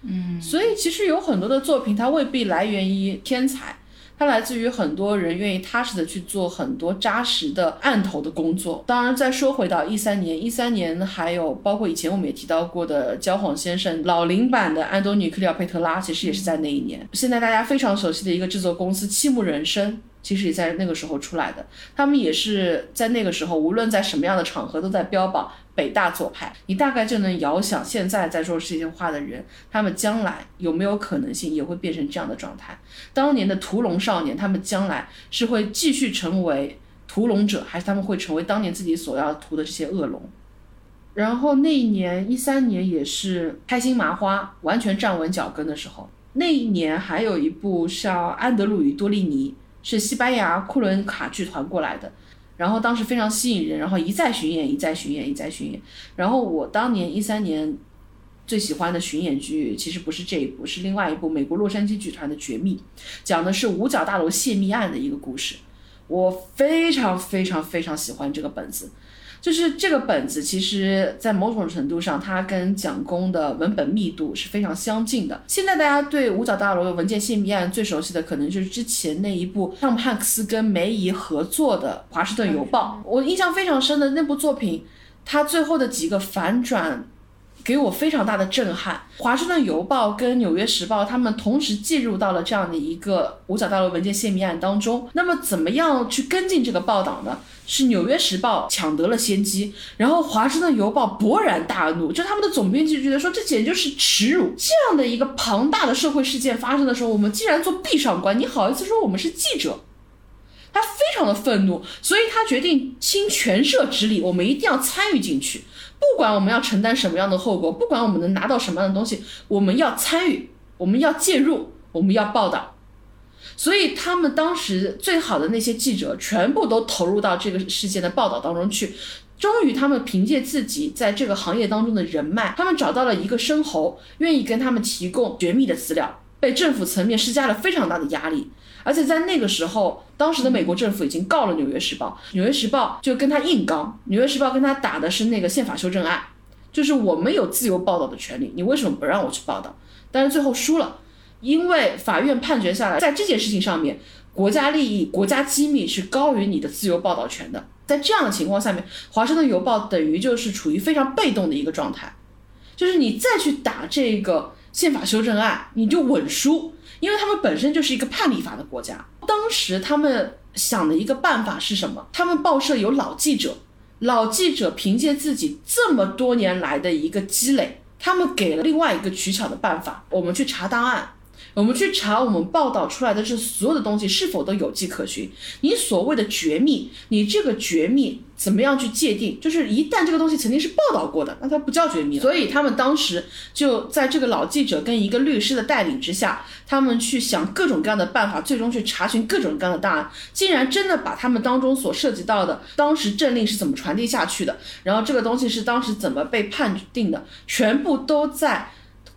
嗯，所以其实有很多的作品，它未必来源于天才，它来自于很多人愿意踏实的去做很多扎实的案头的工作。当然，再说回到一三年，一三年还有包括以前我们也提到过的《焦晃先生》老龄版的安东尼·克里奥佩特拉，其实也是在那一年。现在大家非常熟悉的一个制作公司七木人生。其实也在那个时候出来的，他们也是在那个时候，无论在什么样的场合，都在标榜北大左派。你大概就能遥想，现在在说这些话的人，他们将来有没有可能性也会变成这样的状态？当年的屠龙少年，他们将来是会继续成为屠龙者，还是他们会成为当年自己所要屠的这些恶龙？然后那一年，一三年也是开心麻花完全站稳脚跟的时候。那一年还有一部像《安德鲁与多利尼》。是西班牙库伦卡剧团过来的，然后当时非常吸引人，然后一再巡演，一再巡演，一再巡演。然后我当年一三年最喜欢的巡演剧其实不是这一部，是另外一部美国洛杉矶剧团的《绝密》，讲的是五角大楼泄密案的一个故事。我非常非常非常喜欢这个本子。就是这个本子，其实在某种程度上，它跟蒋公的文本密度是非常相近的。现在大家对五角大楼的文件泄密案最熟悉的，可能就是之前那一部汤姆汉克斯跟梅姨合作的《华盛顿邮报》。我印象非常深的那部作品，它最后的几个反转。给我非常大的震撼。华盛顿邮报跟纽约时报，他们同时介入到了这样的一个五角大楼文件泄密案当中。那么，怎么样去跟进这个报道呢？是纽约时报抢得了先机，然后华盛顿邮报勃然大怒，就他们的总编辑觉得说，这简直就是耻辱。这样的一个庞大的社会事件发生的时候，我们竟然做壁上观，你好意思说我们是记者？他非常的愤怒，所以他决定倾全社之力，我们一定要参与进去。不管我们要承担什么样的后果，不管我们能拿到什么样的东西，我们要参与，我们要介入，我们要报道。所以他们当时最好的那些记者全部都投入到这个事件的报道当中去。终于，他们凭借自己在这个行业当中的人脉，他们找到了一个生喉，愿意跟他们提供绝密的资料，被政府层面施加了非常大的压力。而且在那个时候，当时的美国政府已经告了《纽约时报》，《纽约时报》就跟他硬刚，《纽约时报》跟他打的是那个宪法修正案，就是我们有自由报道的权利，你为什么不让我去报道？但是最后输了，因为法院判决下来，在这件事情上面，国家利益、国家机密是高于你的自由报道权的。在这样的情况下面，《华盛顿邮报》等于就是处于非常被动的一个状态，就是你再去打这个宪法修正案，你就稳输。因为他们本身就是一个判例法的国家，当时他们想的一个办法是什么？他们报社有老记者，老记者凭借自己这么多年来的一个积累，他们给了另外一个取巧的办法：我们去查档案。我们去查我们报道出来的这所有的东西是否都有迹可循。你所谓的绝密，你这个绝密怎么样去界定？就是一旦这个东西曾经是报道过的，那它不叫绝密。所以他们当时就在这个老记者跟一个律师的带领之下，他们去想各种各样的办法，最终去查询各种各样的档案，竟然真的把他们当中所涉及到的当时政令是怎么传递下去的，然后这个东西是当时怎么被判定的，全部都在。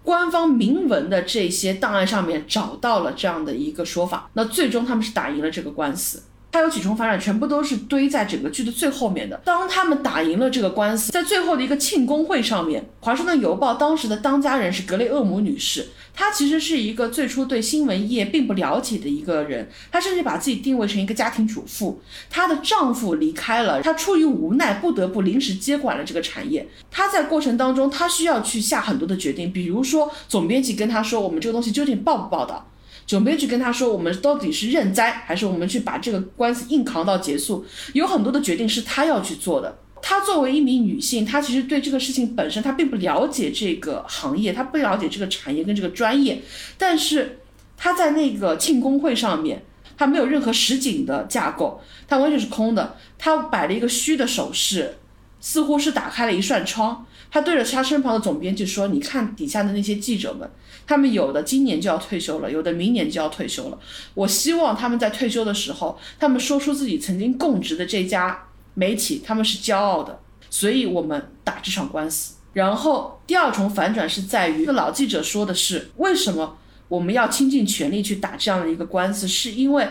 官方明文的这些档案上面找到了这样的一个说法，那最终他们是打赢了这个官司。它有几重反转，全部都是堆在整个剧的最后面的。当他们打赢了这个官司，在最后的一个庆功会上面，《华盛顿邮报》当时的当家人是格雷厄姆女士。她其实是一个最初对新闻业并不了解的一个人，她甚至把自己定位成一个家庭主妇。她的丈夫离开了，她出于无奈不得不临时接管了这个产业。她在过程当中，她需要去下很多的决定，比如说总编辑跟她说，我们这个东西究竟报不报道？总编辑跟他说：“我们到底是认栽，还是我们去把这个官司硬扛到结束？有很多的决定是他要去做的。她作为一名女性，她其实对这个事情本身，她并不了解这个行业，她不了解这个产业跟这个专业。但是她在那个庆功会上面，她没有任何实景的架构，她完全是空的。她摆了一个虚的手势，似乎是打开了一扇窗。她对着她身旁的总编辑说：‘你看底下的那些记者们。’他们有的今年就要退休了，有的明年就要退休了。我希望他们在退休的时候，他们说出自己曾经供职的这家媒体，他们是骄傲的。所以我们打这场官司。然后第二重反转是在于，这个老记者说的是，为什么我们要倾尽全力去打这样的一个官司？是因为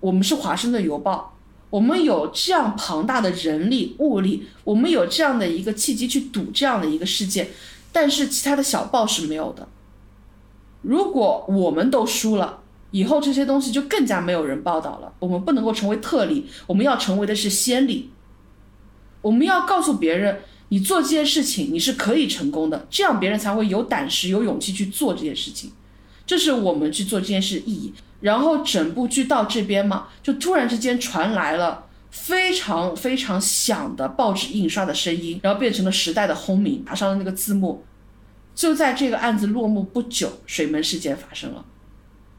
我们是华盛顿邮报，我们有这样庞大的人力物力，我们有这样的一个契机去赌这样的一个事件，但是其他的小报是没有的。如果我们都输了，以后这些东西就更加没有人报道了。我们不能够成为特例，我们要成为的是先例。我们要告诉别人，你做这件事情你是可以成功的，这样别人才会有胆识、有勇气去做这件事情。这是我们去做这件事意义。然后整部剧到这边嘛，就突然之间传来了非常非常响的报纸印刷的声音，然后变成了时代的轰鸣，打上了那个字幕。就在这个案子落幕不久，水门事件发生了，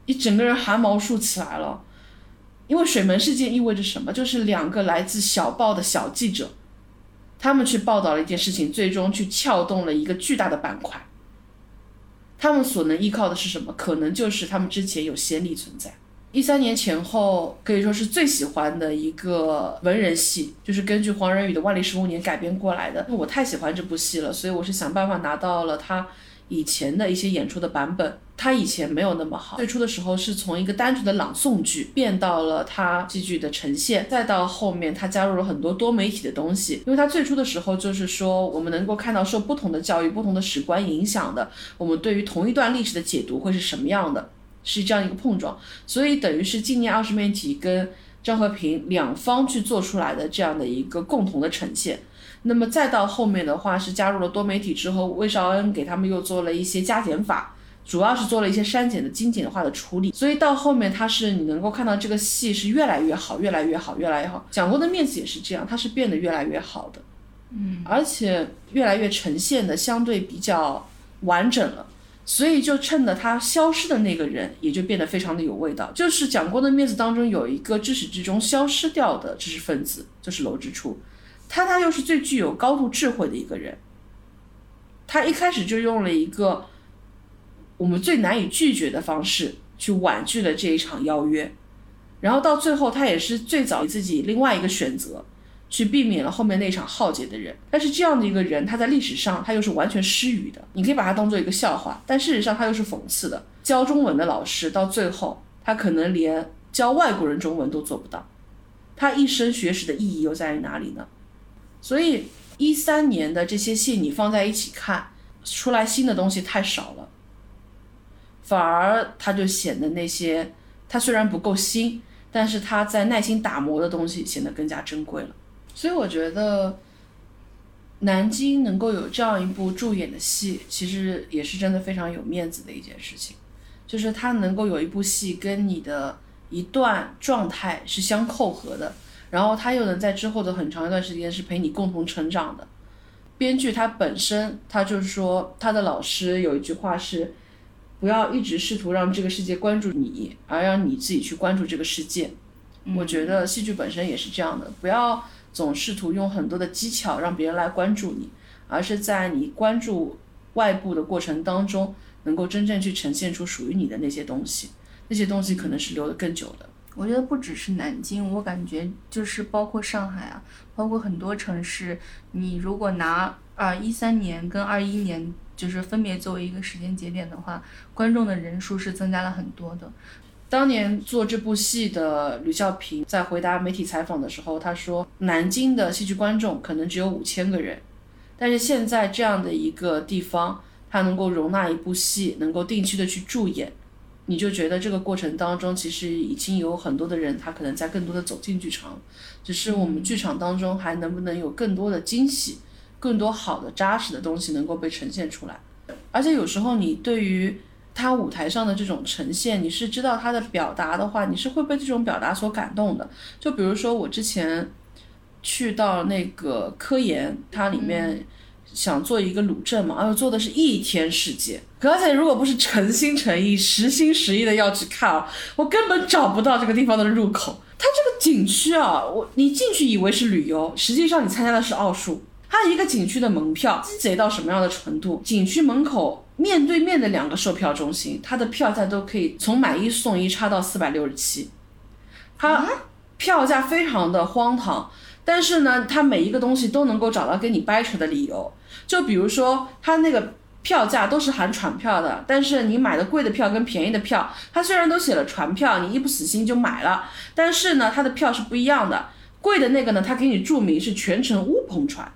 你整个人汗毛竖起来了，因为水门事件意味着什么？就是两个来自小报的小记者，他们去报道了一件事情，最终去撬动了一个巨大的板块。他们所能依靠的是什么？可能就是他们之前有先例存在。一三年前后可以说是最喜欢的一个文人戏，就是根据黄仁宇的《万历十五年》改编过来的。我太喜欢这部戏了，所以我是想办法拿到了他以前的一些演出的版本。他以前没有那么好，最初的时候是从一个单纯的朗诵剧变到了他戏剧的呈现，再到后面他加入了很多多媒体的东西。因为他最初的时候就是说，我们能够看到受不同的教育、不同的史观影响的，我们对于同一段历史的解读会是什么样的。是这样一个碰撞，所以等于是纪念二十面体跟张和平两方去做出来的这样的一个共同的呈现。那么再到后面的话，是加入了多媒体之后，魏绍恩给他们又做了一些加减法，主要是做了一些删减的精简化的处理。所以到后面，他是你能够看到这个戏是越来越好，越来越好，越来越好。蒋公的面子也是这样，他是变得越来越好的，嗯，而且越来越呈现的相对比较完整了。所以就趁着他消失的那个人，也就变得非常的有味道。就是蒋公的面子当中有一个至始至终消失掉的知识分子，就是娄之初。他他又是最具有高度智慧的一个人。他一开始就用了一个我们最难以拒绝的方式去婉拒了这一场邀约，然后到最后他也是最早自己另外一个选择。去避免了后面那场浩劫的人，但是这样的一个人，他在历史上他又是完全失语的，你可以把他当做一个笑话，但事实上他又是讽刺的。教中文的老师到最后，他可能连教外国人中文都做不到，他一生学识的意义又在于哪里呢？所以一三年的这些戏你放在一起看，出来新的东西太少了，反而他就显得那些他虽然不够新，但是他在耐心打磨的东西显得更加珍贵了。所以我觉得，南京能够有这样一部助演的戏，其实也是真的非常有面子的一件事情。就是他能够有一部戏跟你的一段状态是相扣合的，然后他又能在之后的很长一段时间是陪你共同成长的。编剧他本身，他就是说他的老师有一句话是：不要一直试图让这个世界关注你，而让你自己去关注这个世界。我觉得戏剧本身也是这样的，不要。总试图用很多的技巧让别人来关注你，而是在你关注外部的过程当中，能够真正去呈现出属于你的那些东西。那些东西可能是留得更久的。我觉得不只是南京，我感觉就是包括上海啊，包括很多城市。你如果拿二一三年跟二一年就是分别作为一个时间节点的话，观众的人数是增加了很多的。当年做这部戏的吕孝平在回答媒体采访的时候，他说：“南京的戏剧观众可能只有五千个人，但是现在这样的一个地方，它能够容纳一部戏，能够定期的去驻演，你就觉得这个过程当中，其实已经有很多的人，他可能在更多的走进剧场，只是我们剧场当中还能不能有更多的惊喜，更多好的扎实的东西能够被呈现出来，而且有时候你对于。”他舞台上的这种呈现，你是知道他的表达的话，你是会被这种表达所感动的。就比如说我之前去到那个科研，它里面想做一个鲁镇嘛，然后做的是一天世界。刚才如果不是诚心诚意、实心实意的要去看啊，我根本找不到这个地方的入口。它这个景区啊，我你进去以为是旅游，实际上你参加的是奥数。它一个景区的门票鸡贼到什么样的程度？景区门口。面对面的两个售票中心，它的票价都可以从买一送一差到四百六十七，它票价非常的荒唐，但是呢，它每一个东西都能够找到跟你掰扯的理由。就比如说，它那个票价都是含船票的，但是你买的贵的票跟便宜的票，它虽然都写了船票，你一不死心就买了，但是呢，它的票是不一样的。贵的那个呢，它给你注明是全程乌篷船。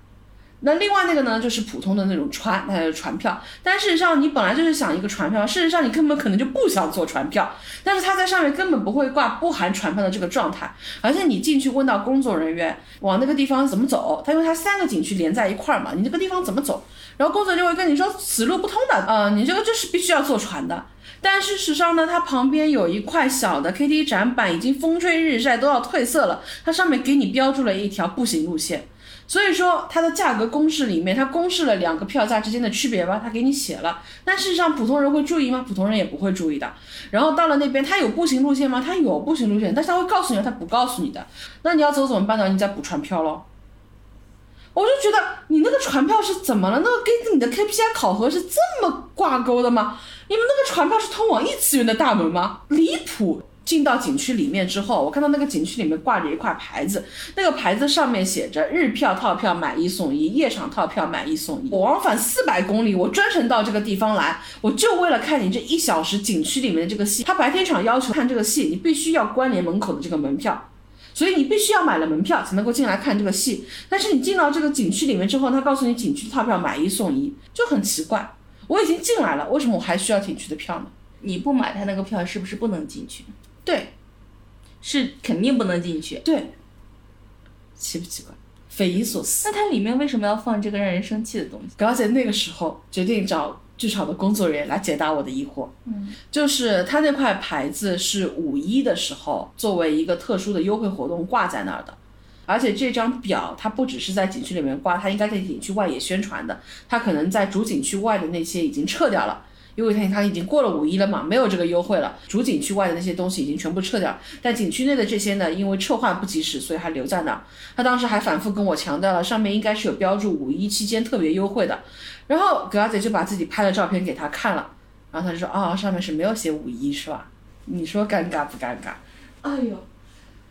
那另外那个呢，就是普通的那种船，呃，船票。但事实上，你本来就是想一个船票，事实上你根本可能就不想坐船票。但是他在上面根本不会挂不含船票的这个状态，而且你进去问到工作人员往那个地方怎么走，他因为他三个景区连在一块儿嘛，你这个地方怎么走？然后工作人员会跟你说此路不通的，呃，你这个就是必须要坐船的。但事实上呢，它旁边有一块小的 K T 展板，已经风吹日晒都要褪色了，它上面给你标注了一条步行路线。所以说它的价格公式里面，它公示了两个票价之间的区别吧，它给你写了。但事实上普通人会注意吗？普通人也不会注意的。然后到了那边，它有步行路线吗？它有步行路线，但是它会告诉你，它不告诉你的。那你要走怎么办呢？你再补船票喽。我就觉得你那个船票是怎么了？那个跟你的 KPI 考核是这么挂钩的吗？你们那个船票是通往异次元的大门吗？离谱！进到景区里面之后，我看到那个景区里面挂着一块牌子，那个牌子上面写着日票套票买一送一，夜场套票买一送一。我往返四百公里，我专程到这个地方来，我就为了看你这一小时景区里面的这个戏。他白天场要求看这个戏，你必须要关联门口的这个门票，所以你必须要买了门票才能够进来看这个戏。但是你进到这个景区里面之后，他告诉你景区套票买一送一，就很奇怪。我已经进来了，为什么我还需要景区的票呢？你不买他那个票，是不是不能进去？对，是肯定不能进去。对，奇不奇怪？匪夷所思。那它里面为什么要放这个让人生气的东西？表姐那个时候决定找剧场的工作人员来解答我的疑惑。嗯，就是他那块牌子是五一的时候作为一个特殊的优惠活动挂在那儿的，而且这张表它不只是在景区里面挂，它应该在景区外也宣传的。它可能在主景区外的那些已经撤掉了。因为它它已经过了五一了嘛，没有这个优惠了。主景区外的那些东西已经全部撤掉，但景区内的这些呢，因为撤换不及时，所以还留在那儿。他当时还反复跟我强调了，上面应该是有标注五一期间特别优惠的。然后葛小姐就把自己拍的照片给他看了，然后他就说啊，上面是没有写五一，是吧？你说尴尬不尴尬？哎呦，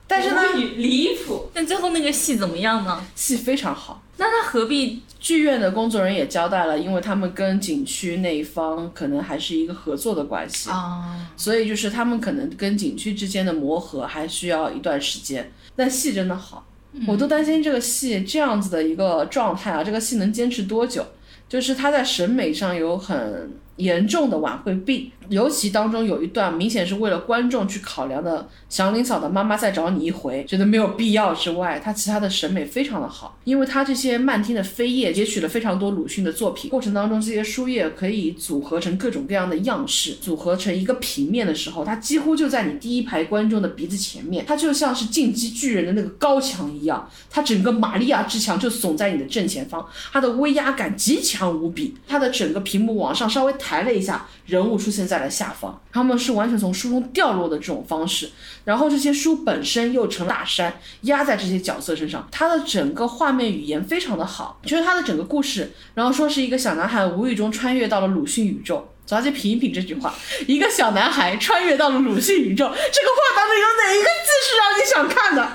但是呢，离谱。但最后那个戏怎么样呢？戏非常好。那他何必？剧院的工作人员也交代了，因为他们跟景区那一方可能还是一个合作的关系啊，所以就是他们可能跟景区之间的磨合还需要一段时间。但戏真的好，我都担心这个戏这样子的一个状态啊，这个戏能坚持多久？就是他在审美上有很。严重的晚会病，尤其当中有一段明显是为了观众去考量的，祥林嫂的妈妈再找你一回，觉得没有必要之外，他其他的审美非常的好，因为他这些漫天的飞页截取了非常多鲁迅的作品，过程当中这些书页可以组合成各种各样的样式，组合成一个平面的时候，它几乎就在你第一排观众的鼻子前面，它就像是进击巨人的那个高墙一样，它整个玛利亚之墙就耸在你的正前方，它的威压感极强无比，它的整个屏幕往上稍微。抬了一下，人物出现在了下方，他们是完全从书中掉落的这种方式，然后这些书本身又成了大山压在这些角色身上，他的整个画面语言非常的好，就是他的整个故事，然后说是一个小男孩无意中穿越到了鲁迅宇宙，走下去品一品这句话，一个小男孩穿越到了鲁迅宇宙，这个话当中有哪一个字是让你想看的？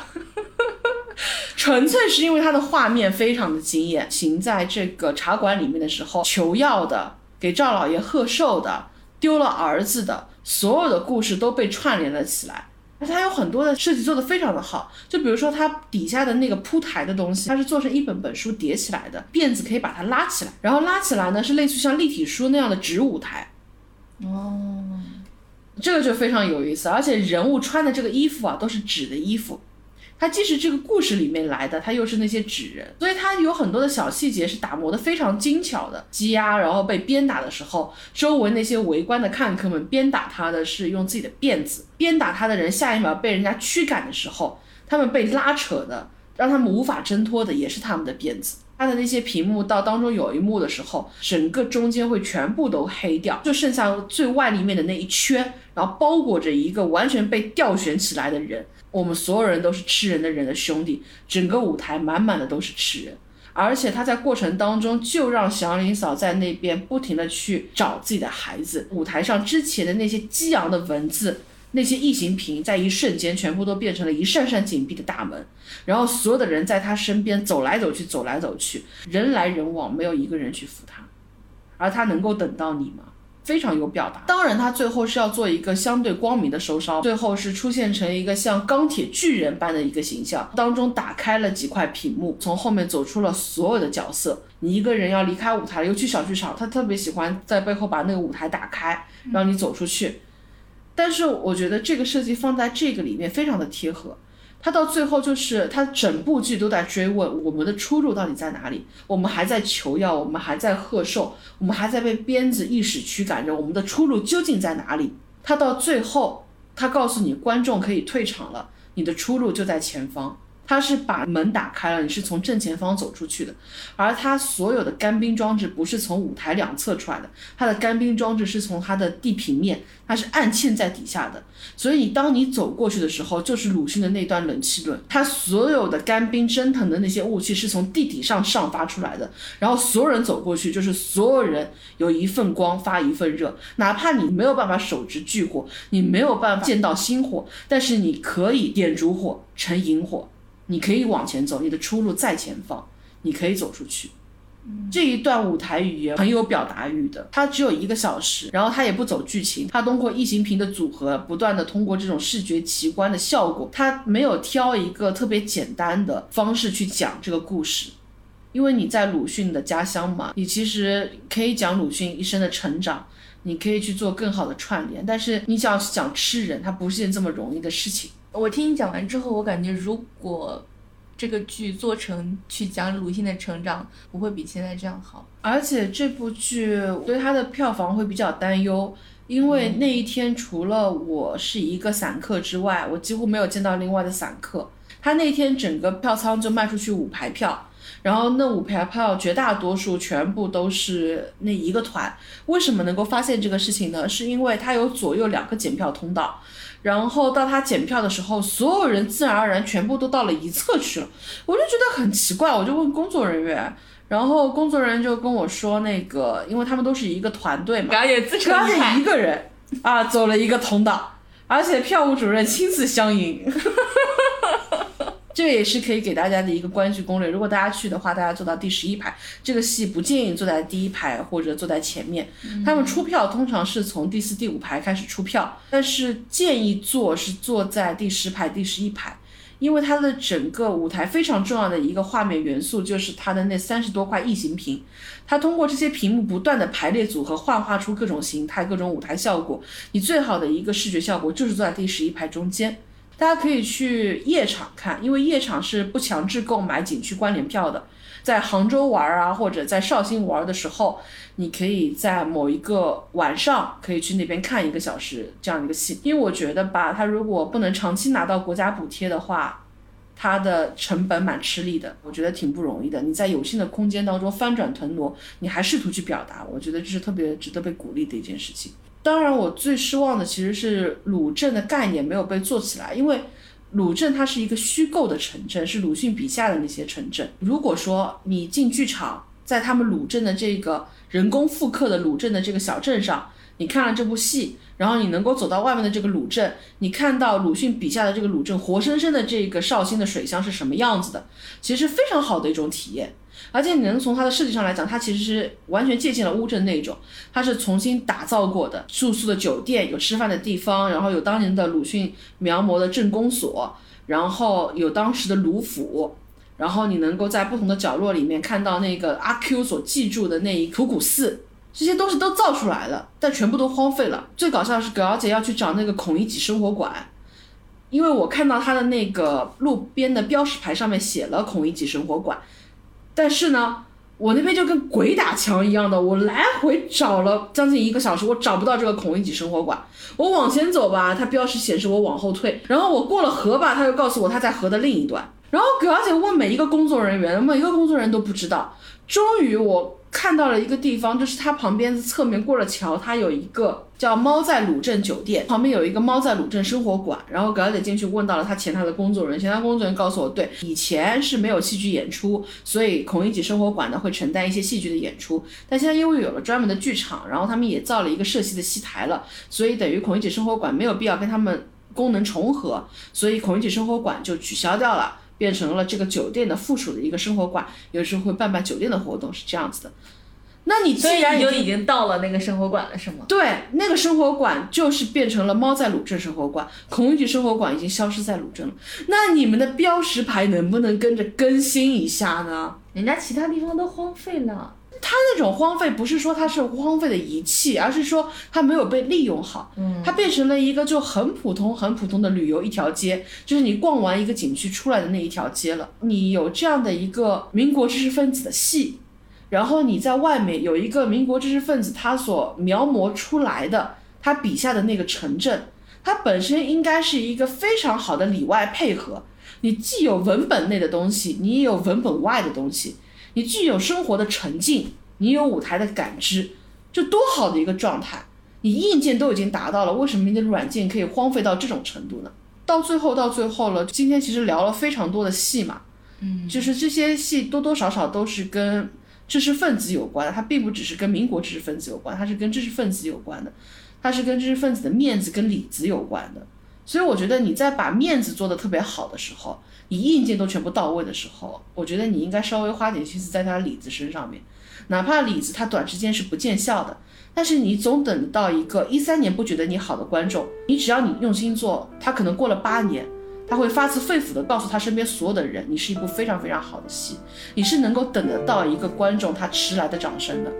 纯粹是因为他的画面非常的惊艳，行在这个茶馆里面的时候求药的。给赵老爷贺寿的，丢了儿子的，所有的故事都被串联了起来。而且它有很多的设计做得非常的好，就比如说它底下的那个铺台的东西，它是做成一本本书叠起来的，辫子可以把它拉起来，然后拉起来呢是类似像立体书那样的纸舞台。哦，这个就非常有意思，而且人物穿的这个衣服啊都是纸的衣服。他既是这个故事里面来的，他又是那些纸人，所以他有很多的小细节是打磨的非常精巧的。积压然后被鞭打的时候，周围那些围观的看客们鞭打他的是用自己的辫子，鞭打他的人下一秒被人家驱赶的时候，他们被拉扯的，让他们无法挣脱的也是他们的辫子。他的那些屏幕到当中有一幕的时候，整个中间会全部都黑掉，就剩下最外立面的那一圈，然后包裹着一个完全被吊悬起来的人。我们所有人都是吃人的人的兄弟，整个舞台满满的都是吃人，而且他在过程当中就让祥林嫂在那边不停的去找自己的孩子。舞台上之前的那些激昂的文字，那些异形屏，在一瞬间全部都变成了一扇扇紧闭的大门，然后所有的人在他身边走来走去，走来走去，人来人往，没有一个人去扶他，而他能够等到你吗？非常有表达。当然，他最后是要做一个相对光明的收梢，最后是出现成一个像钢铁巨人般的一个形象，当中打开了几块屏幕，从后面走出了所有的角色。你一个人要离开舞台，尤其小剧场，他特别喜欢在背后把那个舞台打开，让你走出去。但是我觉得这个设计放在这个里面非常的贴合。他到最后就是他整部剧都在追问我们的出路到底在哪里，我们还在求药，我们还在贺寿，我们还在被鞭子意识驱赶着，我们的出路究竟在哪里？他到最后，他告诉你观众可以退场了，你的出路就在前方。他是把门打开了，你是从正前方走出去的，而他所有的干冰装置不是从舞台两侧出来的，他的干冰装置是从他的地平面，它是暗嵌在底下的，所以当你走过去的时候，就是鲁迅的那段冷气论，他所有的干冰蒸腾的那些雾气是从地底上上发出来的，然后所有人走过去，就是所有人有一份光发一份热，哪怕你没有办法手执炬火，你没有办法见到星火，但是你可以点烛火成萤火。你可以往前走，你的出路在前方，你可以走出去。这一段舞台语言很有表达欲的，它只有一个小时，然后它也不走剧情，它通过异形屏的组合，不断的通过这种视觉奇观的效果，它没有挑一个特别简单的方式去讲这个故事，因为你在鲁迅的家乡嘛，你其实可以讲鲁迅一生的成长，你可以去做更好的串联，但是你想讲吃人，它不是件这么容易的事情。我听你讲完之后，我感觉如果这个剧做成去讲鲁迅的成长，不会比现在这样好。而且这部剧对它的票房会比较担忧，因为那一天除了我是一个散客之外，我几乎没有见到另外的散客。他那天整个票仓就卖出去五排票，然后那五排票绝大多数全部都是那一个团。为什么能够发现这个事情呢？是因为它有左右两个检票通道。然后到他检票的时候，所有人自然而然全部都到了一侧去了，我就觉得很奇怪，我就问工作人员，然后工作人员就跟我说，那个因为他们都是一个团队嘛，表演自成一个人。啊走了一个通道，而且票务主任亲自相迎。这个也是可以给大家的一个观剧攻略。如果大家去的话，大家坐到第十一排。这个戏不建议坐在第一排或者坐在前面。他们出票通常是从第四、第五排开始出票，但是建议坐是坐在第十排、第十一排，因为它的整个舞台非常重要的一个画面元素就是它的那三十多块异形屏。它通过这些屏幕不断的排列组合，幻化出各种形态、各种舞台效果。你最好的一个视觉效果就是坐在第十一排中间。大家可以去夜场看，因为夜场是不强制购买景区关联票的。在杭州玩啊，或者在绍兴玩的时候，你可以在某一个晚上可以去那边看一个小时这样一个戏。因为我觉得吧，他如果不能长期拿到国家补贴的话，它的成本蛮吃力的。我觉得挺不容易的。你在有限的空间当中翻转腾挪，你还试图去表达，我觉得这是特别值得被鼓励的一件事情。当然，我最失望的其实是鲁镇的概念没有被做起来，因为鲁镇它是一个虚构的城镇，是鲁迅笔下的那些城镇。如果说你进剧场，在他们鲁镇的这个人工复刻的鲁镇的这个小镇上，你看了这部戏，然后你能够走到外面的这个鲁镇，你看到鲁迅笔下的这个鲁镇活生生的这个绍兴的水乡是什么样子的，其实非常好的一种体验。而且你能从它的设计上来讲，它其实是完全借鉴了乌镇那种，它是重新打造过的住宿的酒店，有吃饭的地方，然后有当年的鲁迅描摹的镇公所，然后有当时的鲁府，然后你能够在不同的角落里面看到那个阿 Q 所记住的那一土谷寺，这些东西都造出来了，但全部都荒废了。最搞笑的是葛小姐要去找那个孔乙己生活馆，因为我看到他的那个路边的标识牌上面写了孔乙己生活馆。但是呢，我那边就跟鬼打墙一样的，我来回找了将近一个小时，我找不到这个孔乙己生活馆。我往前走吧，它标识显示我往后退，然后我过了河吧，它又告诉我它在河的另一端。然后葛小姐问每一个工作人员，每一个工作人员都不知道。终于我看到了一个地方，就是它旁边的侧面过了桥，它有一个叫猫在鲁镇酒店，旁边有一个猫在鲁镇生活馆。然后葛小姐进去问到了他前台的工作人员，前台工作人员告诉我，对，以前是没有戏剧演出，所以孔乙己生活馆呢会承担一些戏剧的演出。但现在因为有了专门的剧场，然后他们也造了一个社戏的戏台了，所以等于孔乙己生活馆没有必要跟他们功能重合，所以孔乙己生活馆就取消掉了。变成了这个酒店的附属的一个生活馆，有时候会办办酒店的活动，是这样子的。那那你既然已经你就已经到了那个生活馆了，是吗？对，那个生活馆就是变成了猫在鲁镇生活馆，孔乙己生活馆已经消失在鲁镇了。那你们的标识牌能不能跟着更新一下呢？人家其他地方都荒废了。它那种荒废不是说它是荒废的遗弃，而是说它没有被利用好，嗯它变成了一个就很普通、很普通的旅游一条街，就是你逛完一个景区出来的那一条街了。你有这样的一个民国知识分子的戏，然后你在外面有一个民国知识分子他所描摹出来的他笔下的那个城镇，它本身应该是一个非常好的里外配合。你既有文本内的东西，你也有文本外的东西。你具有生活的沉浸，你有舞台的感知，就多好的一个状态！你硬件都已经达到了，为什么你的软件可以荒废到这种程度呢？到最后，到最后了，今天其实聊了非常多的戏嘛，嗯，就是这些戏多多少少都是跟知识分子有关的，它并不只是跟民国知识分子有关，它是跟知识分子有关的，它是跟知识分子的面子跟里子有关的。所以我觉得你在把面子做得特别好的时候你硬件都全部到位的时候我觉得你应该稍微花点心思在他的里子身上面哪怕里子他短时间是不见效的但是你总等到一个一三年不觉得你好的观众你只要你用心做他可能过了八年他会发自肺腑的告诉他身边所有的人你是一部非常非常好的戏你是能够等得到一个观众他迟来的掌声的。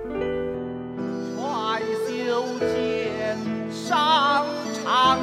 怀袖剑上长